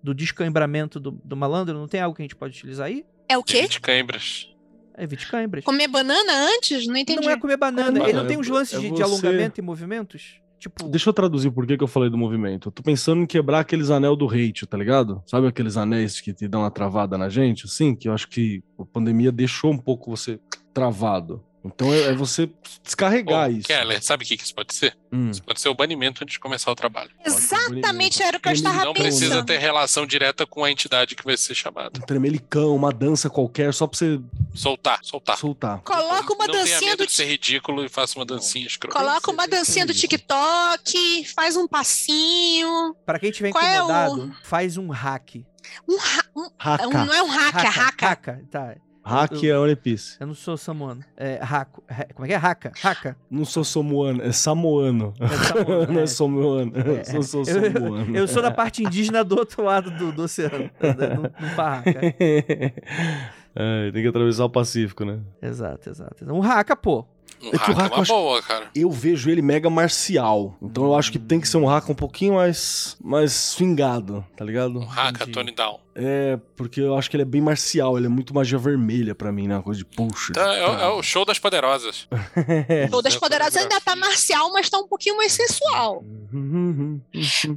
do descambramento do, do malandro. Não tem algo que a gente pode utilizar aí? É o quê? De cãibras. É Vitcambras. Comer banana antes? Não entendi. Não é comer banana. Comer Ele não tem uns lances É de, de você- alongamento e movimentos? Tipo, Deixa eu traduzir por que que eu falei do movimento. Eu tô pensando em quebrar aqueles anel do hate, tá ligado? Sabe aqueles anéis que te dão uma travada na gente, assim? Que eu acho que a pandemia deixou um pouco você travado. Então é, é você descarregar Ô, isso. Keller, sabe o que que isso pode ser? Hum. Isso pode ser o banimento antes de começar o trabalho. Exatamente era o que eu estava Não pensando. precisa ter relação direta com a entidade que vai ser chamada. Um tremelicão, uma dança qualquer, só pra você Soltar, soltar. soltar. Coloca uma não tenha dancinha medo do de ser ridículo e faça uma dancinha escrota. Coloca uma dancinha do TikTok, faz um passinho. pra quem tiver Qual é o- incomodado, faz um hack. Um, ra- um- não é um hack, é hack. Haka, tá. Hack é One Piece. Eu não sou samoano. É raco. ha- Como é que é? Haka. Haka. Não sou samoano, é samoano. É samoano, não é. samoano. É. Eu sou Eu, samoano. eu sou da parte indígena do outro lado do, do oceano. No, no Parraca. É, tem que atravessar o Pacífico, né? Exato, exato. Um Haka, pô. Um É que o hack é eu uma acho- boa, cara. Eu vejo ele mega marcial. Então eu acho que tem que ser um hack um pouquinho mais, mais swingado, tá ligado? Um hack, Entendi. Tony Down. É, porque eu acho que ele é bem marcial, ele é muito magia vermelha pra mim, né? Uma coisa de puxa. Então, é, o- é o show das poderosas. Todas É, Poderosas ainda tá marcial, mas tá um pouquinho mais sensual.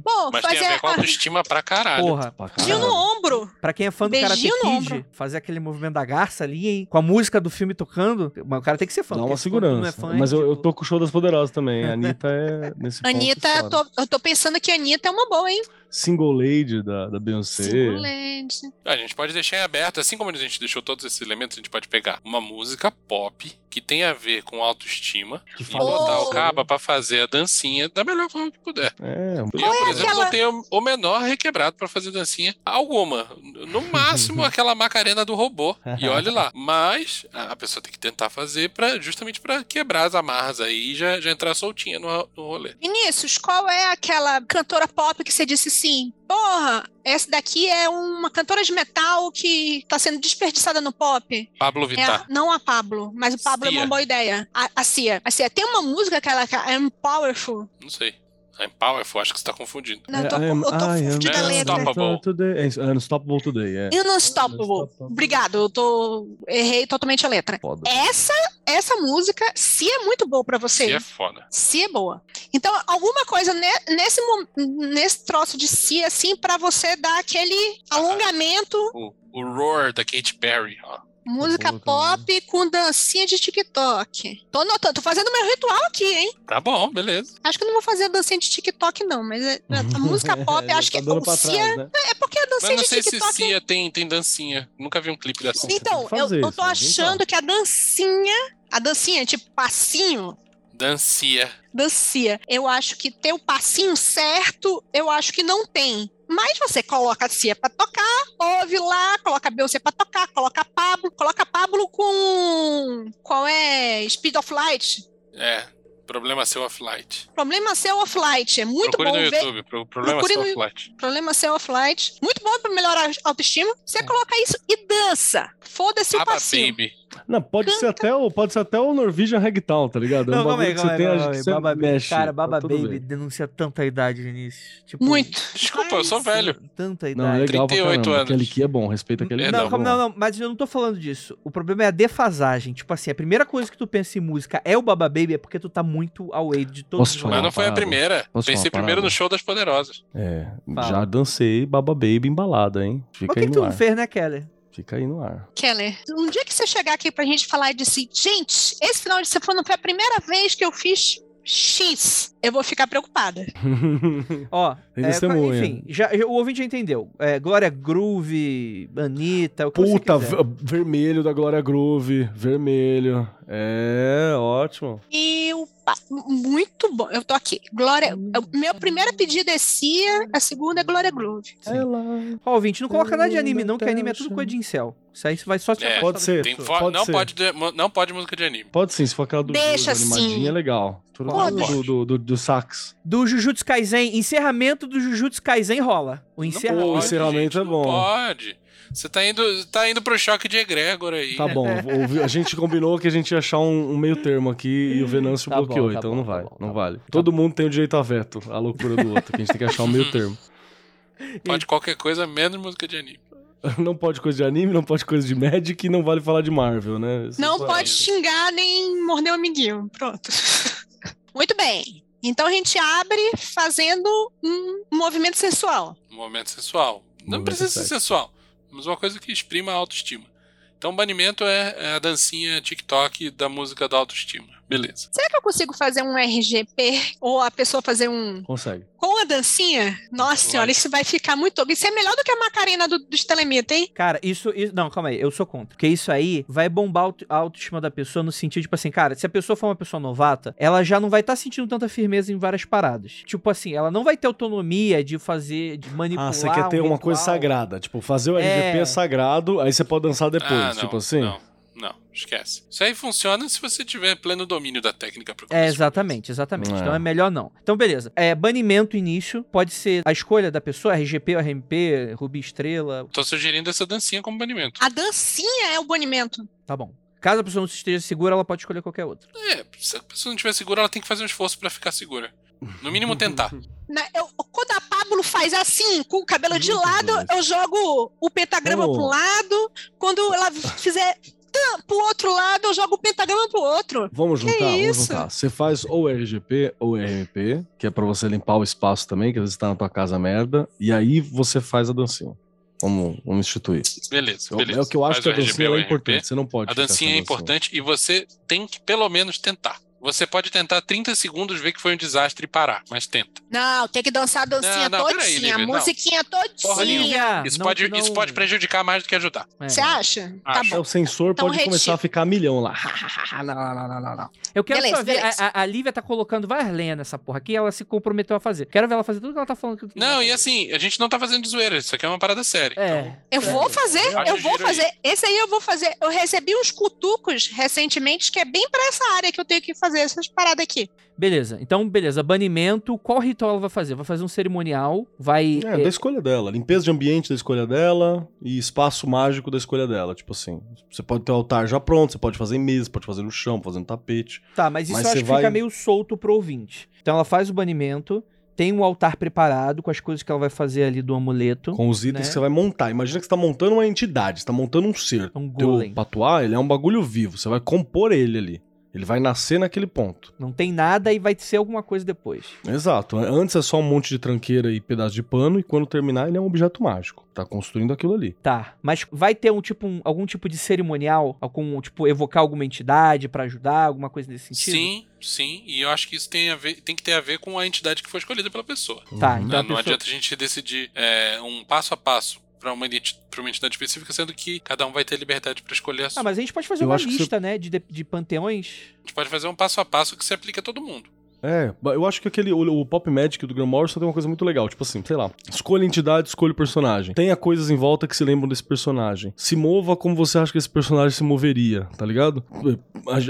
Pô, Mas tem a fazer ver com autoestima pra caralho. Porra. Pra beijinho no caralho. ombro. Pra quem é fã do Karate Beijinho no Kid, ombro. fazer aquele movimento da garça ali, hein? Com a música do filme tocando. Mas o cara tem que ser fã. Dá uma é segurança. fã, é Mas eu, eu ridículo. tô com o show das poderosas também. A Anitta é nesse ponto Anitta, foda. tô- eu tô pensando que a Anitta é uma boa, hein? Single Lady da, da Beyoncé. Simulante. A gente pode deixar em aberto, assim como a gente deixou todos esses elementos, a gente pode pegar uma música pop que tem a ver com autoestima Que e botar o caba pra fazer a dancinha da melhor forma que puder. É, Eu, por é exemplo, aquela- não tenho o menor requebrado pra fazer dancinha alguma. No máximo, aquela macarena do robô. E olhe lá. Mas a a pessoa tem que tentar fazer pra, justamente pra quebrar as amarras aí e já, já entrar soltinha no, no rolê. Vinícius, qual é aquela cantora pop que você disse assim, porra, essa daqui é uma cantora de metal que tá sendo desperdiçada no pop. Pablo É Vittar. a- não a Pablo, mas o Pablo é Cia. uma boa ideia. A, a Cia. A Cia. Tem uma música que ela que é Powerful. Não sei. I'm Powerful, acho que você tá confundindo. Não, eu tô, É, am- eu tô confundindo a letra. Unstoppable. Today. É, Unstoppable Today, é. Unstoppable. Unstoppable. Obrigado, eu tô. Errei totalmente a letra. Foda. Essa, essa música, se é muito boa pra você. Se é foda. Se é boa. Então, alguma coisa ne- nesse, nesse troço de si, assim, pra você dar aquele alongamento, O, o Roar da Katy Perry, ó. Música boa pop com dancinha de TikTok. Tô notando, tô fazendo meu ritual aqui, hein? Tá bom, beleza. Acho que eu não vou fazer a dancinha de TikTok, não, mas é- a música pop, Já acho tá que o pra Cia. né? É porque a Mas dancinha não de sei se TikTok. Cia tem, tem dancinha. Nunca vi um clipe da Cia. Então, eu, eu tô né? achando que a dancinha, a dancinha, tipo passinho, Dancia. dancinha, eu acho que ter o passinho certo, eu acho que não tem. Mas você coloca a Cia pra tocar, ouve lá, coloca a Beyoncé pra tocar, coloca a Pablo, coloca a Pablo com. Qual é? Speed of Light. É. Problema seu offlight. Problema seu offlight. É muito Procure bom no ver. YouTube. Pro, problema Procure seu no- offlight. Problema seu offlight. Muito bom pra melhorar a autoestima. Você coloca isso e dança. Foda-se o passinho. Baby. Não, pode ser até o, pode ser até o Norwegian Ragdown, tá ligado? É um Não, calma aí, calma você aí, calma Baba mexe. Cara, tá Baba tudo Baby bem. denuncia tanta idade, Vinícius. Tipo, Muito. Desculpa, eu sou velho. Tanta Não, é idade. legal pra 38 caramba. anos. Aquele que é bom, respeita aquele É, que Não, é bom. não, não, mas eu não tô falando disso. O problema é a defasagem. Tipo assim, a primeira coisa que tu pensa em música é o Baba Baby, é porque tu tá muito away de todos Posso os Mas não foi a primeira. Posso Pensei primeiro parada? no show das poderosas. É, Fala. já dancei Baba Baby embalada, hein? Mas Fica o que, aí que tu não fez, né, Keller? Fica aí no ar. Keller, um dia que você chegar aqui pra gente falar de assim, gente, esse final de semana foi a primeira vez que eu fiz X, eu vou ficar preocupada. Ó, é, enfim, já, já- o ouvinte já entendeu. É, Glória Groove, Anitta, o que Puta, vermelho da Glória Groove. Vermelho. É, ótimo. E o muito bom. Eu tô aqui. Glória. o Meu primeiro pedido é Cia, a segunda é Glória Groove. Ó, ouvinte, não coloca nada de anime, não, que anime é tudo coisa de incel. Isso aí vai só te É, pode ser. Pode não, ser. pode, de- não pode música de anime. Pode sim, se for aquela do, Deixa animadinha, assim. é legal. Tudo Pode. do, do, do, do sax. Do Jujutsu Kaisen, encerramento do Jujutsu Kaisen rola. O O encerramento. encerramento é não bom. Pode. Você tá indo, tá indo pro choque de egrégor aí. Tá bom, a gente combinou que a gente ia achar um, um meio termo aqui e o Venâncio Tá bloqueou, bom, tá então bom, não tá vai, tá não bom. vale. Todo mundo tem o direito a veto, a loucura do outro, que a gente tem que achar um meio termo. Pode qualquer coisa, menos música de anime. Não pode coisa de anime, não pode coisa de Magic e não vale falar de Marvel, né? Isso Não pode xingar nem morder o amiguinho. Pronto. Muito bem. Então a gente abre fazendo um movimento sensual. Um momento sensual. Não Momento precisa ser sexy. sensual, mas uma coisa que exprima a autoestima. Então, banimento é, é a dancinha TikTok da música da autoestima. Beleza. Será que eu consigo fazer um RGP ou a pessoa fazer um Consegue. com a dancinha? Nossa senhora, isso vai ficar muito. Isso é melhor do que a Macarena do, dos Telemita, hein? Cara, isso, isso- Não, calma aí, eu sou contra. Porque isso aí vai bombar auto- a autoestima da pessoa no sentido, tipo assim, cara, se a pessoa for uma pessoa novata, ela já não vai estar sentindo tanta firmeza em várias paradas. Tipo assim, ela não vai ter autonomia de fazer, de manipular. Ah, você quer ter um uma coisa ritual. sagrada. Tipo, fazer o RGP É. é sagrado, aí você pode dançar depois. ah, não, tipo assim. Não, não, esquece. Isso aí funciona se você tiver pleno domínio da técnica pro É, exatamente, exatamente. É. Então é melhor não. Então, beleza. É, banimento início pode ser a escolha da pessoa, RGP ou RMP, Rubi Estrela. Tô sugerindo essa dancinha como banimento. A dancinha é o banimento. Tá bom. Caso a pessoa não esteja segura, ela pode escolher qualquer outra. É, se a pessoa não estiver segura, ela tem que fazer um esforço pra ficar segura. No mínimo tentar. Na- eu- quando a Pablo faz assim, com o cabelo de Muito lado, eu jogo o pentagrama Oh. pro lado. Quando ela fizer tam, pro outro lado, eu jogo o pentagrama pro outro. Vamos Que juntar, vamos isso? juntar. Você faz ou RGP ou RMP, que é pra você limpar o espaço também, que às vezes tá na tua casa merda, e aí você faz a dancinha. Vamos, vamos instituir. Beleza, É o- beleza. É o que eu acho Faz que a o RGB dancinha é RMP. importante. Você não pode. A dancinha é importante e você tem que pelo menos tentar. Você pode tentar 30 segundos, ver que foi um desastre e parar, mas tenta. Não, tem que dançar a dancinha Não, não, peraí, todinha, Lívia, a não. musiquinha Porra todinha. Isso, não pode, não- isso pode prejudicar mais do que ajudar. É. Você acha? Tá Acho. É, bom. o sensor Então, pode retiro. começar a ficar milhão lá. não, não, não, não, não, não. Eu quero Beleza, só ver. beleza. A, a, Lívia tá colocando várias lenhas nessa porra aqui ela se comprometeu a fazer. Quero ver ela fazer tudo que ela tá falando. Que Não, e assim, a gente não tá fazendo de zoeira, isso aqui é uma parada séria. É. Eu vou fazer, Eu eu vou aí. fazer. Esse aí eu vou fazer. Eu recebi uns cutucos recentemente que é bem pra essa área que eu tenho que fazer. Fazer essas paradas aqui. Beleza. Então, beleza. Banimento. Qual ritual ela vai fazer? Vai fazer um cerimonial. Vai. É, da escolha dela. Limpeza de ambiente da escolha dela e espaço mágico da escolha dela. Tipo assim, você pode ter o altar já pronto, você pode fazer em mesa, pode fazer no chão, fazer no tapete. Tá, mas isso Mas eu acho você que fica vai- meio solto pro ouvinte. Então ela faz o banimento, tem um altar preparado com as coisas que ela vai fazer ali do amuleto. Com os itens Né? que você vai montar. Imagina que você tá montando uma entidade, você tá montando um ser. Um Teu golem. patuá, ele é um bagulho vivo. Você vai compor ele ali. Ele vai nascer naquele ponto. Não tem nada e vai ser alguma coisa depois. Exato. Antes é só um monte de tranqueira e pedaço de pano, e quando terminar, ele é um objeto mágico. Tá construindo aquilo ali. Tá, mas vai ter um tipo um- algum tipo de cerimonial, algum tipo evocar alguma entidade pra ajudar, alguma coisa nesse sentido? Sim, sim. E eu acho que isso tem, a ver, tem que ter a ver com a entidade que foi escolhida pela pessoa. Tá, Uhum. então a não pessoa- adianta a gente decidir é, um passo a passo para uma, pra uma entidade específica, sendo que cada um vai ter liberdade para escolher a sua. Ah, mas a gente pode fazer Eu uma lista, né, de, de, panteões. A gente pode fazer um passo a passo que se aplica a todo mundo. É, eu acho que aquele, o, o Pop Magic do Graham Morrison tem uma coisa muito legal. Tipo assim, sei lá, escolha a entidade, escolha o personagem. Tenha coisas em volta que se lembram desse personagem. Se mova como você acha que esse personagem se moveria, tá ligado?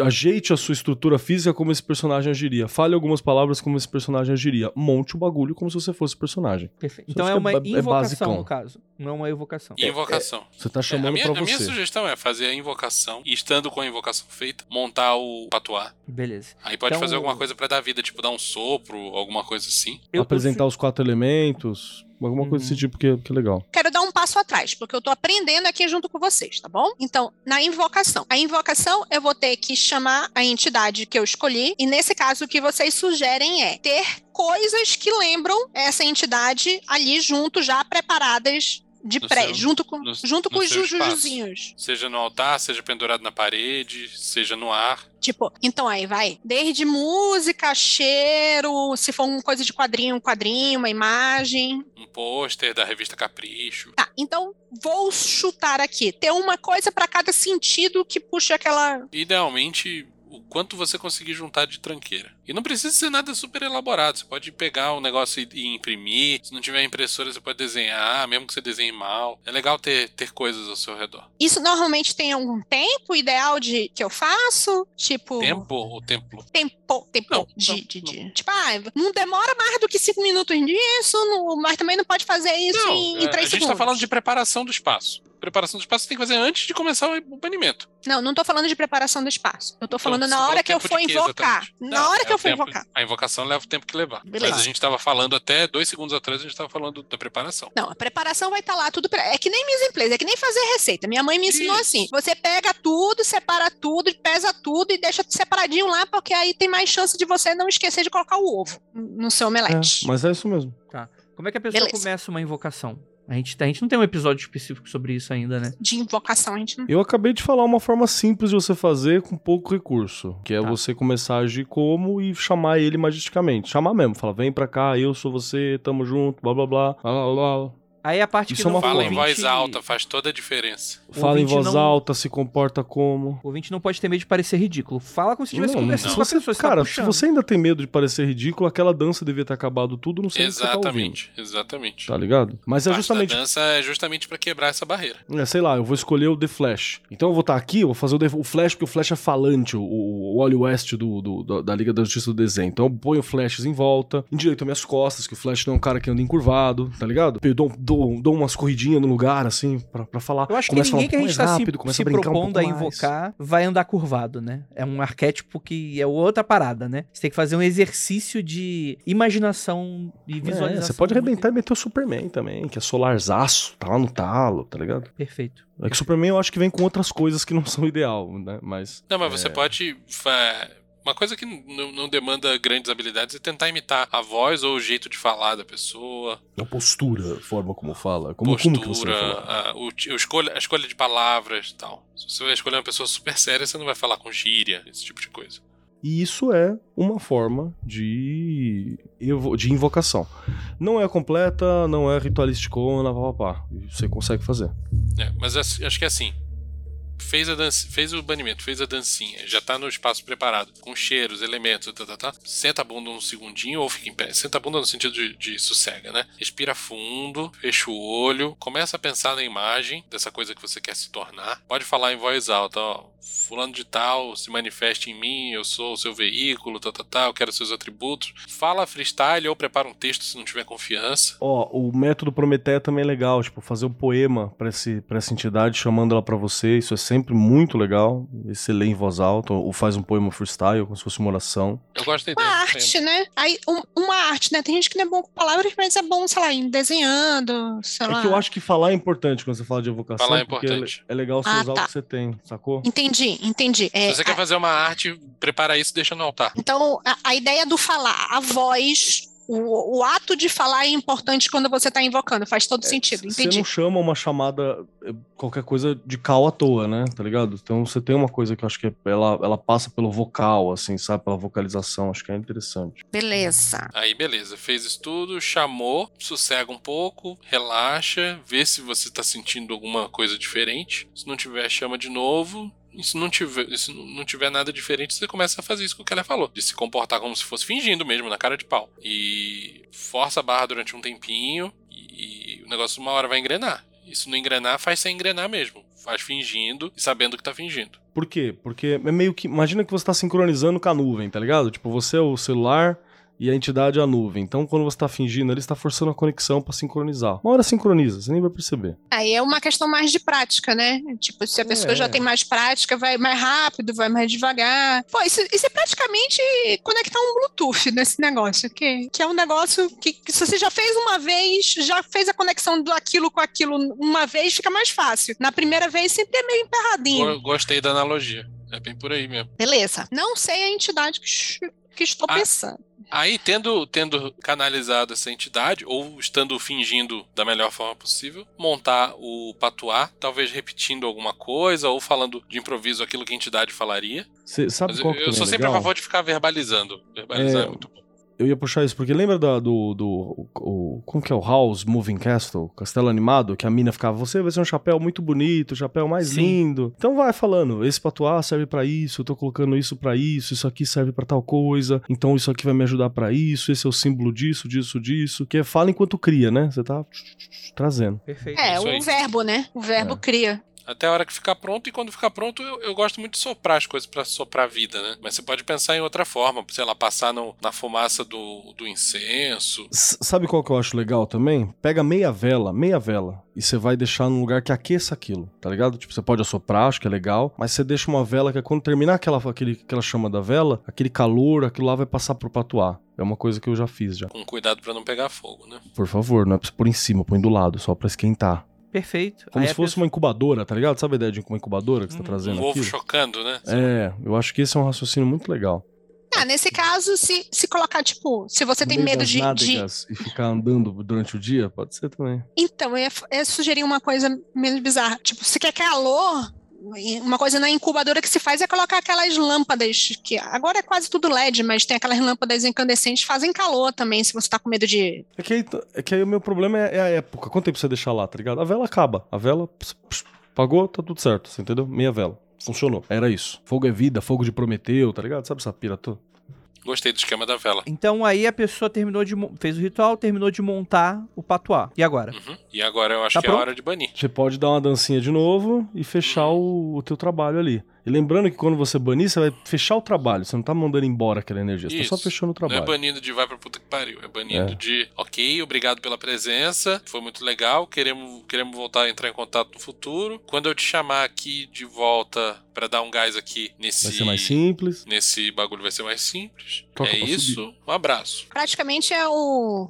Ajeite a sua estrutura física como esse personagem agiria. Fale algumas palavras como esse personagem agiria. Monte o bagulho como se você fosse o personagem. Perfeito. Então é que uma é é invocação, basicão. no caso. Não é uma evocação. E invocação. Você tá É, chamando a, minha, pra a minha você. sugestão é fazer a invocação e, estando com a invocação feita, montar o patuá. Beleza. Aí pode Então- fazer alguma coisa pra dar vida, tipo dar um sopro, alguma coisa assim. Eu- Apresentar os quatro elementos. Alguma coisa Uhum. desse tipo que, que é legal. Quero dar um passo atrás, porque eu tô aprendendo aqui junto com vocês, tá bom? Então, na invocação. A invocação, eu vou ter que chamar a entidade que eu escolhi, e nesse caso, o que vocês sugerem é ter coisas que lembram essa entidade ali junto, já preparadas de No pré, seu- junto com, no- junto no com os jujuzinhos. Seja no altar, seja pendurado na parede, seja no ar. Tipo, então aí vai. Desde música, cheiro, se for uma coisa de quadrinho, um quadrinho, uma imagem. Um pôster da revista Capricho. Tá, então vou chutar aqui. Ter uma coisa pra cada sentido que puxa aquela. Idealmente, o quanto você conseguir juntar de tranqueira. E não precisa ser nada super elaborado. Você pode pegar um negócio e, e imprimir. Se não tiver impressora, você pode desenhar, mesmo que você desenhe mal. É legal ter, ter coisas ao seu redor. Isso normalmente tem algum tempo ideal de que eu faço? Tipo. Tempo ou templo? Tempo, tempo Não, de, não, de, não. de- Tipo, ah, não demora mais do que cinco minutos nisso, não- mas também não pode fazer isso Não, em, é, em a três gente segundos. tá falando de preparação do espaço. Preparação do espaço você tem que fazer antes de começar o banimento. Não, não tô falando de preparação do espaço. Eu tô falando Então, na você hora que eu for invocar. exatamente? Na Não, hora é que eu o for tempo- invocar. A invocação leva o tempo que levar. Beleza. Mas a gente tava falando até dois segundos atrás, a gente tava falando da preparação. Não, a preparação vai estar lá tudo. pre- É que nem mise en place, é que nem fazer receita. Minha mãe me ensinou Isso. assim: você pega tudo, separa tudo, pesa tudo e deixa separadinho lá, porque aí tem mais chance de você não esquecer de colocar o ovo no seu É, omelete. mas é isso mesmo. Como é que a pessoa Beleza. começa uma invocação? A gente, a gente não tem um episódio específico sobre isso ainda, né? De invocação, a gente não. Eu acabei de falar uma forma simples de você fazer com pouco recurso, que é Tá. você começar a agir como e chamar ele magisticamente. Chamar mesmo, falar, vem pra cá, eu sou você, tamo junto, blá blá blá, blá blá blá. Aí a parte Isso que é não uma Fala em voz alta, faz toda a diferença. Fala em voz não- alta, se comporta como. O ouvinte não pode ter medo de parecer ridículo. Fala como se estivesse Não, conversando se com a pessoa. tá cara, se puxando. você ainda tem medo de parecer ridículo, aquela dança devia ter acabado tudo, não sei o que você tá. Exatamente, exatamente. Tá ligado? Mas é justamente da dança é justamente pra quebrar essa barreira. É, sei lá, eu vou escolher o The Flash. Então eu vou estar aqui, eu vou fazer o, The- o Flash, porque o Flash é falante, o, o Wally West do, do- da, da Liga da Justiça do Desenho. Então eu ponho flashes em volta, endireito minhas costas, que o Flash não é um cara que anda encurvado, tá ligado? Eu dou, dou, dou umas corridinhas no lugar, assim, pra, pra falar. Eu acho que Começa a falar ninguém um que a pouco gente mais tá rápido, se, começa se a brincar um propondo pouco a mais. invocar vai andar curvado, né? É um arquétipo que é outra parada, né? Você tem que fazer um exercício de imaginação e É, visualização. você pode arrebentar e meter o Superman também, que é solarzaço, tá lá no talo, tá ligado? Perfeito. É que o Superman eu acho que vem com outras coisas que não são ideal, né? Mas. Não, mas você É. pode. Uma coisa que não, demanda grandes habilidades é tentar imitar a voz ou o jeito de falar da pessoa, A postura, a forma como fala. Como, como que você postura, falar? a, o, o escolha, a escolha de palavras e tal. Se você vai escolher uma pessoa super séria, você não vai falar com gíria, esse tipo de coisa. E isso é uma forma de, de invocação. Não é completa, não é ritualísticona, papapá. E Você consegue fazer. É, mas ass- acho que é assim. Fez, a dança, fez o banimento, fez a dancinha, já tá no espaço preparado, com cheiros, elementos, tá, tá, tá. Senta a bunda um segundinho ou fica em pé. Senta a bunda no sentido de, de sossega, né? Respira fundo, fecha o olho, começa a pensar na imagem dessa coisa que você quer se tornar. Pode falar em voz alta, ó. Fulano de tal se manifeste em mim, eu sou o seu veículo, tal, tal, tal, eu quero seus atributos. Fala freestyle ou prepara um texto se não tiver confiança. Ó, o método Prometeia também é legal, tipo, fazer um poema pra essa entidade, chamando ela pra você, isso é sempre muito legal. E Você lê em voz alta, ou faz um poema freestyle, como se fosse uma oração. Eu gosto da ideia. Uma arte, né? Aí, um- uma arte, né? Tem gente que não é bom com palavras, mas é bom, sei lá, em desenhando, sei lá. É que eu acho que falar é importante quando você fala de evocação, Falar é porque importante. é legal você Ah, usar tá. o que você tem, sacou? Entendi, entendi. É, Se você quer a- fazer uma arte, prepara isso e deixa no altar. Então, a, a ideia do falar, a voz, o, o ato de falar é importante quando você está invocando, faz todo sentido, Você não chama uma chamada, eh, qualquer coisa de cal à toa, né? Tá ligado? Então você tem uma coisa que eu acho que é- ela, ela passa pelo vocal, assim, sabe? Pela vocalização, acho que é interessante. Beleza. Aí, beleza, fez isso tudo, chamou, sossega um pouco, relaxa, vê se você tá sentindo alguma coisa diferente. Se não tiver, chama de novo. Se não tiver, se não tiver nada diferente, você começa a fazer isso que o Keller falou, de se comportar como se fosse fingindo mesmo, na cara de pau. E força a barra durante um tempinho e, e o negócio uma hora vai engrenar. E se não engrenar, faz sem engrenar mesmo. Faz fingindo e sabendo que tá fingindo. Por quê? Porque é meio que. Imagina que você tá sincronizando com a nuvem, tá ligado? Tipo, você é o celular e a entidade é a nuvem. Então, quando você tá fingindo, ele está forçando a conexão pra sincronizar. Uma hora sincroniza, você nem vai perceber. Aí é uma questão mais de prática, né? Tipo, se a pessoa É. já tem mais prática, vai mais rápido, vai mais devagar. Pô, isso, isso é praticamente conectar um Bluetooth nesse negócio, que, que é um negócio que, que se você já fez uma vez, já fez a conexão do aquilo com aquilo uma vez, fica mais fácil. Na primeira vez sempre é meio emperradinho. Go- Gostei da analogia. É bem por aí mesmo. Beleza. Não sei a entidade que, que estou Ah. pensando. Aí, tendo, tendo canalizado essa entidade, ou estando fingindo da melhor forma possível, montar o patuá, talvez repetindo alguma coisa, ou falando de improviso aquilo que a entidade falaria. Você sabe Mas eu, qual que eu também sou é sempre a legal? favor de ficar verbalizando. Verbalizar é, É, muito bom. Eu ia puxar isso, porque lembra da- do, do, o- Como que é o House Moving Castle? Castelo Animado? Que a mina ficava, você vai ser um chapéu muito bonito, o chapéu mais Sim. lindo. Então vai falando, esse patuá serve pra isso, eu tô colocando isso pra isso, isso aqui serve pra tal coisa, então isso aqui vai me ajudar pra isso, esse é o símbolo disso, disso, disso. Que é fala enquanto cria, né? Você tá trazendo. Perfeito. É, o verbo, né? O verbo É. cria. Até a hora que ficar pronto, e quando ficar pronto, eu, eu gosto muito de soprar as coisas pra soprar a vida, né? Mas você pode pensar em outra forma, sei lá, passar no- na fumaça do, do incenso. S- Sabe qual que eu acho legal também? Pega meia vela, meia vela, e você vai deixar num lugar que aqueça aquilo, tá ligado? Tipo, você pode assoprar, acho que é legal, mas você deixa uma vela que é quando terminar aquela, aquele, aquela chama da vela, aquele calor, aquilo lá vai passar pro patuá. É uma coisa que eu já fiz já. Com cuidado pra não pegar fogo, né? Por favor, não é pra você pôr em cima, põe do lado, só pra esquentar. Perfeito. Como Aí se fosse pessoa- uma incubadora, tá ligado? Sabe a ideia de uma incubadora que você tá Hum, trazendo Um ovo aqui? chocando, né? É, eu acho que esse é um raciocínio muito legal. Ah, nesse caso, se, se colocar, tipo, se você tem meio medo de, de, E ficar andando durante o dia, pode ser também. Então, eu ia, eu ia sugerir uma coisa menos bizarra. Tipo, se quer calor, uma coisa na incubadora que se faz é colocar aquelas lâmpadas, que agora é quase tudo LED, mas tem aquelas lâmpadas incandescentes fazem calor também, se você tá com medo de. É que, aí, é que aí o meu problema é, é a época. Quanto tempo você deixar lá, tá ligado? A vela acaba. A vela ps, ps, pagou, tá tudo certo, você entendeu? Meia vela. Funcionou. Era isso. Fogo é vida, fogo de Prometeu, tá ligado? Sabe essa pira toda? Gostei do esquema da vela. Então aí a pessoa terminou de fez o ritual, terminou de montar o patuá. E agora? Uhum. E agora eu acho Tá que é pronto? hora de banir. Você pode dar uma dancinha de novo e fechar o, o teu trabalho ali. E lembrando que quando você banir, você vai fechar o trabalho. Você não tá mandando embora aquela energia, você tá só Isso. fechando o Não é trabalho. banido de vai pra puta que pariu. É banido É. de ok, obrigado pela presença. Foi muito legal. Queremos, queremos voltar a entrar em contato no futuro. Quando eu te chamar aqui de volta pra dar um gás aqui nesse. Vai ser mais simples. Nesse bagulho vai ser mais simples. Toca é isso. Um abraço. Praticamente é o.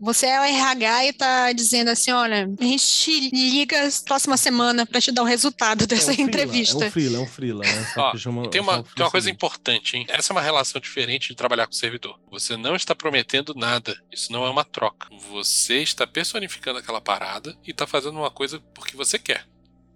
Você é o RH e tá dizendo assim: olha, a gente te liga próxima semana pra te dar o resultado dessa é um freela, entrevista. É um freela, é um freela, né? Ó, chama- tem uma, um tem uma coisa importante, hein? Essa é uma relação diferente de trabalhar com o servidor. Você não está prometendo nada. Isso não é uma troca. Você está personificando aquela parada e está fazendo uma coisa porque você quer.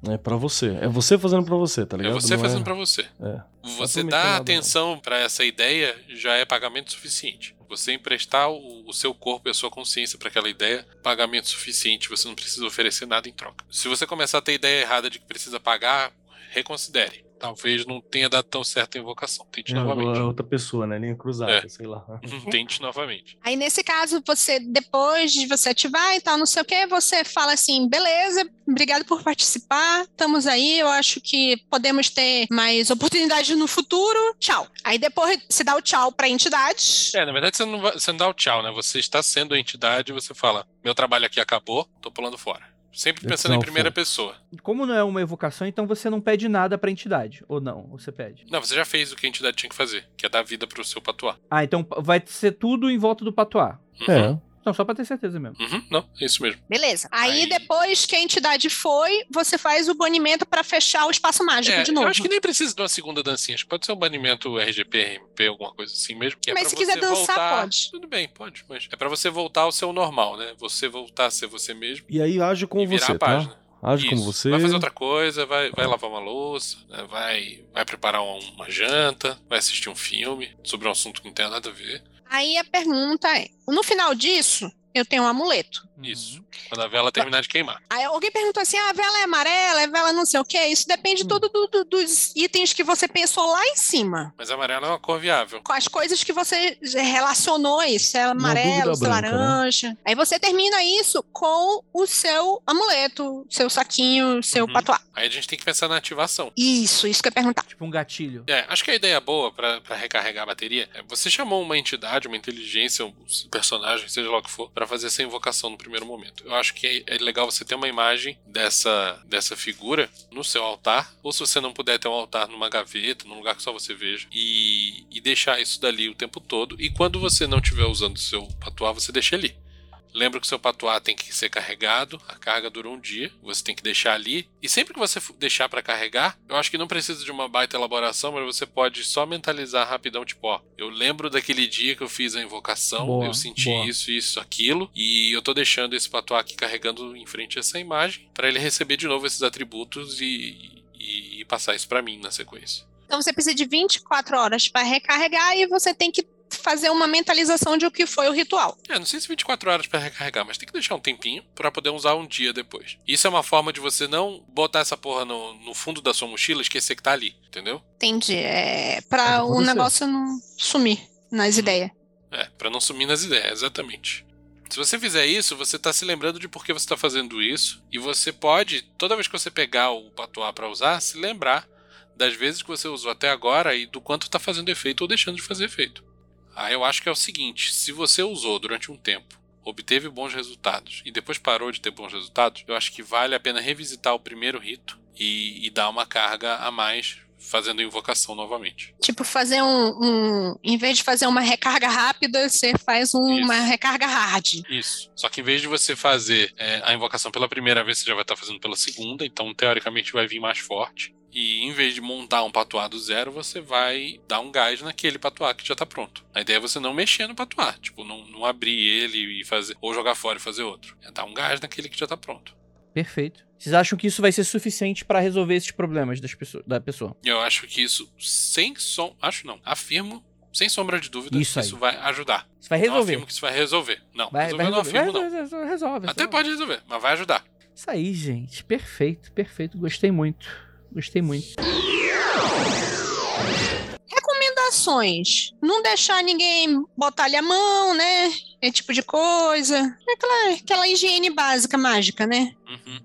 É pra você. É você fazendo pra você, tá É ligado? você Não fazendo pra você. É. Você nada, não. atenção pra essa ideia já é pagamento suficiente. Você emprestar o, o seu corpo e a sua consciência pra aquela ideia, pagamento suficiente. Você não precisa oferecer nada em troca. Se você começar a ter ideia errada de que precisa pagar reconsidere. Talvez não tenha dado tão certo a invocação. Tente É, novamente. outra pessoa, né? Linha cruzada, É. sei lá. Tente novamente. Aí, nesse caso, você, depois de você ativar e tal, não sei o que, você fala assim: beleza, obrigado por participar, estamos aí, eu acho que podemos ter mais oportunidades no futuro, tchau. Aí depois você dá o tchau pra entidade. É, na verdade você não, vai- você não dá o tchau, né? Você está sendo a entidade e você fala: meu trabalho aqui acabou, tô pulando fora. Sempre pensando em primeira pessoa. Como não é uma evocação, então você não pede nada pra entidade. Ou não? Ou você pede? Não, você já fez o que a entidade tinha que fazer, que é dar vida pro seu patuá. Ah, então vai ser tudo em volta do patuá. Uhum. É. Então, só pra ter certeza mesmo. Uhum, não, é isso mesmo. Beleza. Aí, Aí- depois que a entidade foi, você faz o banimento pra fechar o espaço mágico É, de novo. eu acho que nem precisa de uma segunda dancinha. Acho que pode ser um banimento RGP, RMP, alguma coisa assim mesmo. que é Mas se quiser você dançar, voltar- pode. Tudo bem, pode. Mas é pra você voltar ao seu normal, né? Você voltar a ser você mesmo E aí age como e virar você, a tá? página. Age como Isso. você. Vai fazer outra coisa, vai, vai lavar uma louça, né? vai, vai preparar um- uma janta, vai assistir um filme sobre um assunto que não tem nada a ver. Aí a pergunta é: no final disso, eu tenho um amuleto. Isso. Quando a vela terminar de queimar. Aí alguém perguntou assim: ah, a vela é amarela, a vela não sei o quê. Isso depende Hum. todo do- do- dos itens que você pensou lá em cima. Mas amarelo é uma cor viável. Com as coisas que você relacionou isso, se é amarelo, se é branca, né? laranja. Aí você termina isso com o seu amuleto, seu saquinho, seu Uhum. patuá. Aí a gente tem que pensar na ativação. Isso, isso que eu ia perguntar. Tipo um gatilho. É, acho que a ideia boa pra pra recarregar a bateria é você chamou uma entidade, uma inteligência, um personagem, seja lá o que for, pra fazer essa invocação no primeiro momento. Eu acho que é, é legal você ter uma imagem dessa, dessa figura no seu altar, ou se você não puder ter um altar numa gaveta, num lugar que só você veja, e, e deixar isso dali o tempo todo. E quando você não estiver usando o seu patuá, você deixa ali. Lembra que seu patuá tem que ser carregado, a carga dura um dia, você tem que deixar ali. E sempre que você deixar pra carregar, eu acho que não precisa de uma baita elaboração, mas você pode só mentalizar rapidão, tipo, ó, eu lembro daquele dia que eu fiz a invocação, Boa, eu senti boa. isso, isso, aquilo, e eu tô deixando esse patuá aqui carregando em frente a essa imagem, pra ele receber de novo esses atributos e, e, e passar isso pra mim na sequência. Então você precisa de 24 horas para recarregar e você tem que fazer uma mentalização de o que foi o ritual. É, não sei se 24 horas pra recarregar, mas tem que deixar um tempinho pra poder usar um dia depois. Isso é uma forma de você não botar essa porra no, no fundo da sua mochila e esquecer que tá ali, entendeu? Entendi. É É para com o negócio não sumir nas ideias. É, pra não sumir nas ideias, exatamente. Se você fizer isso, você tá se lembrando de por que você tá fazendo isso, e você pode, toda vez que você pegar o patuá pra usar, se lembrar das vezes que você usou até agora e do quanto tá fazendo efeito ou deixando de fazer efeito. Aí eu acho que é o seguinte: se você usou durante um tempo, obteve bons resultados e depois parou de ter bons resultados, eu acho que vale a pena revisitar o primeiro rito e, e dar uma carga a mais fazendo invocação novamente. Tipo, fazer um, um- Em vez de fazer uma recarga rápida, você faz uma Isso. recarga hard. Isso. Só que em vez de você fazer é, a invocação pela primeira vez, você já vai estar fazendo pela segunda, então teoricamente vai vir mais forte. E em vez de montar um patuá do zero, você vai dar um gás naquele patuá que já está pronto. A ideia é você não mexer no patuá, tipo, não, não abrir ele e fazer, ou jogar fora e fazer outro. É dar um gás naquele que já está pronto. Perfeito. Vocês acham que isso vai ser suficiente pra resolver esses problemas das pessoas, da pessoa? Eu acho que isso, sem som. Acho não. Afirmo, sem sombra de dúvida, Isso isso vai ajudar. Você vai Não resolver. afirmo que isso vai resolver. Não, Vai, resolver vai não resolver. afirmo, Vai, não. resolve, resolve. Até pode resolver, mas vai ajudar. Isso aí, gente. Perfeito, perfeito. Gostei muito. Gostei muito. Recomendações. Não deixar ninguém botar-lhe a mão, né? Esse tipo de coisa. Aquela, aquela higiene básica mágica, né? Uhum.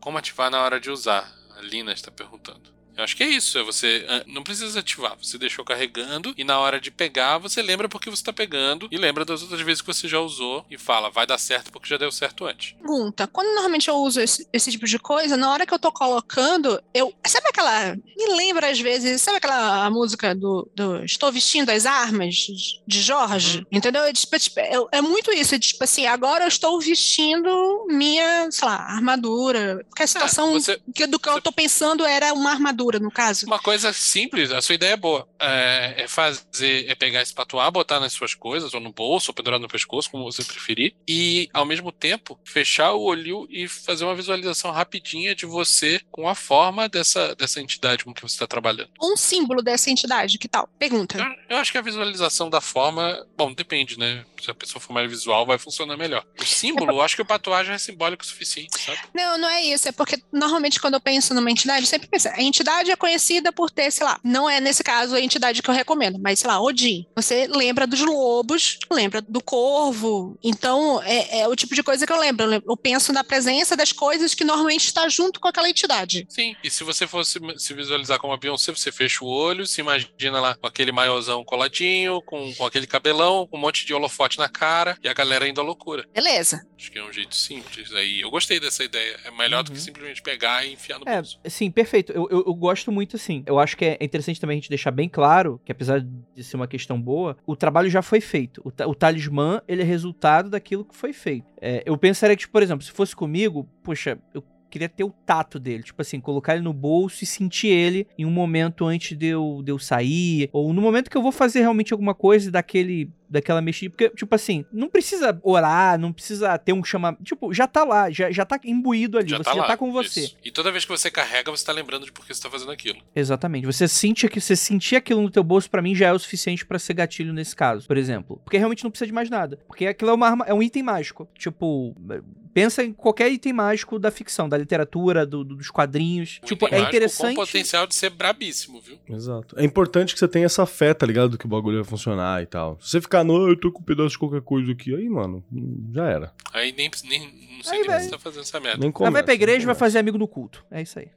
Como ativar na hora de usar? A Lina está perguntando. Eu acho que é isso, é você ah, não precisa ativar, você deixou carregando e na hora de pegar você lembra porque você está pegando e lembra das outras vezes que você já usou e fala, vai dar certo porque já deu certo antes. Pergunta. Quando normalmente eu uso esse, esse tipo de coisa, na hora que eu tô colocando, eu. Sabe aquela. Me lembra às vezes, sabe aquela música do, do Estou vestindo as armas de Jorge? Uhum. Entendeu? É, tipo, tipo, é, é muito isso. É tipo assim, agora eu estou vestindo minha, sei lá, armadura. Porque a situação você- que, do que eu você- tô pensando era uma armadura no caso. Uma coisa simples, a sua ideia é boa. É, é fazer, é pegar esse patuá, botar nas suas coisas, ou no bolso, ou pendurado no pescoço, como você preferir, e ao mesmo tempo fechar o olho e fazer uma visualização rapidinha de você com a forma dessa, dessa entidade com que você está trabalhando. Um símbolo dessa entidade, que tal? Pergunta. Eu, eu acho que a visualização da forma, bom, depende, né? Se a pessoa for mais visual, vai funcionar melhor. O símbolo, eu acho que o já é simbólico o suficiente, sabe? Não, não é isso. É porque normalmente quando eu penso numa entidade, eu sempre penso, a entidade é conhecida por ter, sei lá, não é nesse caso a entidade que eu recomendo, mas sei lá, Odin. Você lembra dos lobos, lembra do corvo. Então, é, é o tipo de coisa que eu lembro. Eu penso na presença das coisas que normalmente está junto com aquela entidade. Sim, e se você fosse se visualizar como a Beyoncé, você fecha o olho, se imagina lá com aquele maiôzão coladinho, com, com aquele cabelão, com um monte de holofote na cara e a galera indo à loucura. Beleza. Acho que é um jeito simples aí. Eu gostei dessa ideia. É melhor uhum. do que uhum. simplesmente pegar e enfiar no é, bolso. Sim, perfeito. Eu, eu, eu, gosto muito assim. Eu acho que é interessante também a gente deixar bem claro que, apesar de ser uma questão boa, o trabalho já foi feito. O, o talismã, ele é resultado daquilo que foi feito. É, eu pensaria que, tipo, por exemplo, se fosse comigo, poxa, eu queria ter o tato dele. Tipo assim, colocar ele no bolso e sentir ele em um momento antes de eu, de eu sair. Ou no momento que eu vou fazer realmente alguma coisa daquele daquela mexida. Porque, tipo assim, não precisa orar, não precisa ter um chamamento. Tipo, já tá lá, já, já tá imbuído ali, já você tá já lá, tá com você. Isso. E toda vez que você carrega, você tá lembrando de por que você tá fazendo aquilo. Exatamente. Você sente que você sentir aquilo no teu bolso, para mim, já é o suficiente para ser gatilho nesse caso, por exemplo. Porque realmente não precisa de mais nada. Porque aquilo é, uma arma, é um item mágico. Tipo, pensa em qualquer item mágico da ficção, da literatura, do, do, dos quadrinhos. Um tipo, é interessante. Com potencial de ser brabíssimo, viu? Exato. É importante que você tenha essa fé, tá ligado? Que o bagulho vai funcionar e tal. Se você ficar no, eu tô com um pedaço de qualquer coisa aqui. Aí, mano, já era. Aí nem, nem não sei aí, nem você tá fazendo essa merda. Nem começa, vai pra igreja e vai fazer amigo no culto. É isso aí.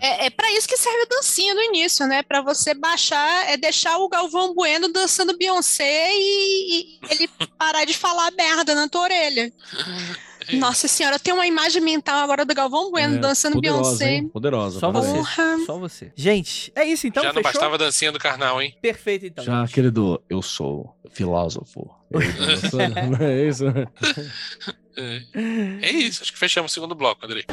É, é para isso que serve a dancinha no início, né? Para você baixar, é deixar o Galvão Bueno dançando Beyoncé e, e ele parar de falar merda na tua orelha. É. Nossa senhora, tem uma imagem mental agora do Galvão Bueno é, dançando poderosa, Beyoncé. Hein? Poderosa. Só você. Só você. Gente, é isso então. Já não bastava a dancinha do carnal, hein? Perfeito, então. Já aquele do Eu sou filósofo. não é isso? É. é isso, acho que fechamos o segundo bloco, Andrei.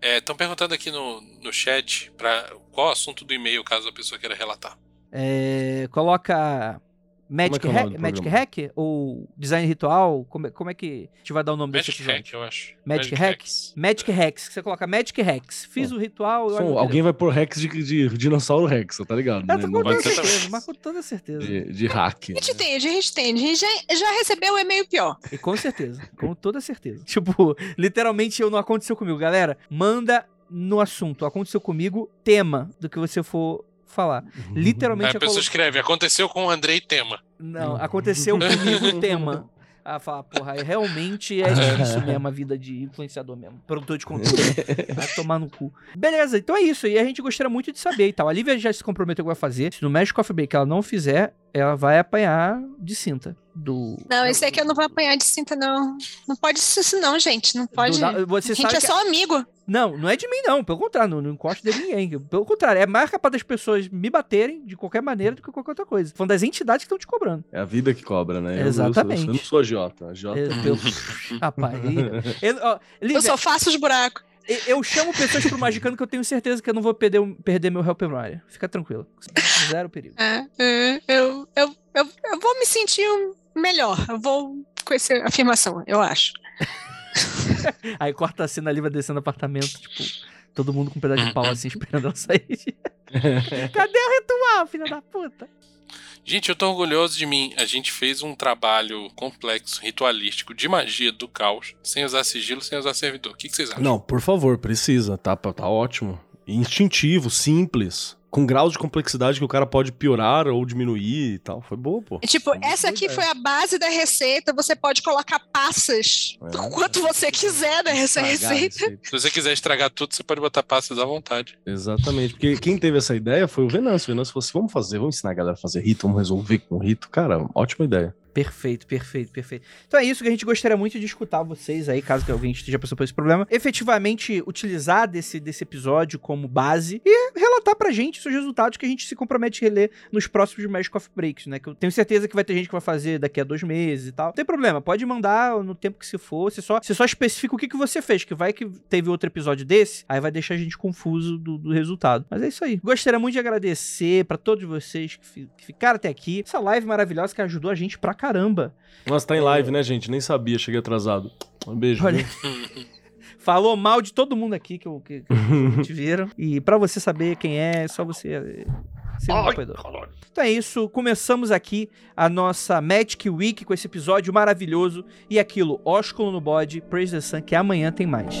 Estão é, perguntando aqui no, no chat para qual o assunto do e-mail, caso a pessoa queira relatar. É, coloca Magic, é, é Hack, Magic Hack? Ou Design Ritual? Como, é, como é que a gente vai dar o nome Magic desse episódio? Hack, eu acho. Magic, Magic Hacks? Hacks. Magic Hacks. Você coloca Magic Hacks. Fiz oh. o ritual. Som, alguém vai pôr Rex de, de, de dinossauro Rex, tá ligado? Eu né? com toda certeza, mas com toda certeza. De, de hack. A gente né? entende, a gente entende. A gente já, já recebeu o e-mail pior. E com certeza, com toda certeza. Tipo, literalmente eu não aconteceu comigo. Galera, manda no assunto. Aconteceu comigo, tema do que você for falar. Uhum. Literalmente. a pessoa escreve, aconteceu com o Andrei tema. Não, aconteceu comigo tema. a falar, porra, realmente é difícil mesmo a vida de influenciador mesmo. Produtor de conteúdo. Vai tomar no cu. Beleza, então é isso. E a gente gostaria muito de saber e tal. A Lívia já se comprometeu a fazer. Se no Magic Coffee Break ela não fizer, ela vai apanhar de cinta. Do... Não, esse aqui eu não vou apanhar de cinta, não. Não pode ser assim, não, gente. Não pode. Do, você a gente é só amigo. Não, não é de mim, não. Pelo contrário, não, não encosto de ninguém. Pelo contrário, é mais capaz das pessoas me baterem de qualquer maneira do que qualquer outra coisa. Falando das entidades que estão te cobrando. É a vida que cobra, né? Exatamente. Eu, eu, eu não sou agiota. agiota... É, pelo... Rapaz, eu, ó, Lívia, eu só faço os buracos. Eu chamo pessoas pro Magicano que eu tenho certeza que eu não vou perder, perder meu Help Mariah. Fica tranquilo. Zero perigo. É, é, eu, eu, eu, eu vou me sentir melhor. Eu vou com essa afirmação, eu acho. Aí corta a cena ali, vai descendo apartamento, tipo, todo mundo com um pedaço de pau assim, esperando ela sair. Cadê o ritual, filha da puta? Gente, eu tô orgulhoso de mim. A gente fez um trabalho complexo, ritualístico, de magia do caos, sem usar sigilo, sem usar servidor. O que, que vocês acham? Não, por favor, precisa, tá, tá ótimo. Instintivo, simples com graus de complexidade que o cara pode piorar ou diminuir e tal. Foi boa, pô. Tipo, essa aqui foi a base da receita. Você pode colocar passas é. quanto você quiser nessa receita. Se você quiser estragar tudo, você pode botar passas à vontade. Exatamente. Porque quem teve essa ideia foi o Venâncio. O Venâncio falou assim: vamos fazer, vamos ensinar a galera a fazer rito, vamos resolver com rito. Cara, ótima ideia. Perfeito, perfeito, perfeito. Então é isso que a gente gostaria muito de escutar vocês aí, caso que alguém esteja passando por esse problema. Efetivamente utilizar desse, desse episódio como base e relatar pra gente os resultados que a gente se compromete a reler nos próximos Magic of Breaks, né? Que eu tenho certeza que vai ter gente que vai fazer daqui a dois meses e tal. Não tem problema, pode mandar no tempo que se for. Você só, você só especifica o que, que você fez, que vai que teve outro episódio desse, aí vai deixar a gente confuso do, do resultado. Mas é isso aí. Gostaria muito de agradecer pra todos vocês que, fi- que ficaram até aqui. Essa live maravilhosa que ajudou a gente pra caramba. Nossa, tá em live, né, gente? Nem sabia, cheguei atrasado. Um beijo. Olha. Falou mal de todo mundo aqui que, eu- que, que te viram. E pra você saber quem é, é só você ser um apoiador. Então é isso, começamos aqui a nossa Magic Week com esse episódio maravilhoso e aquilo, ósculo no bode, Praise the Sun, que amanhã tem mais.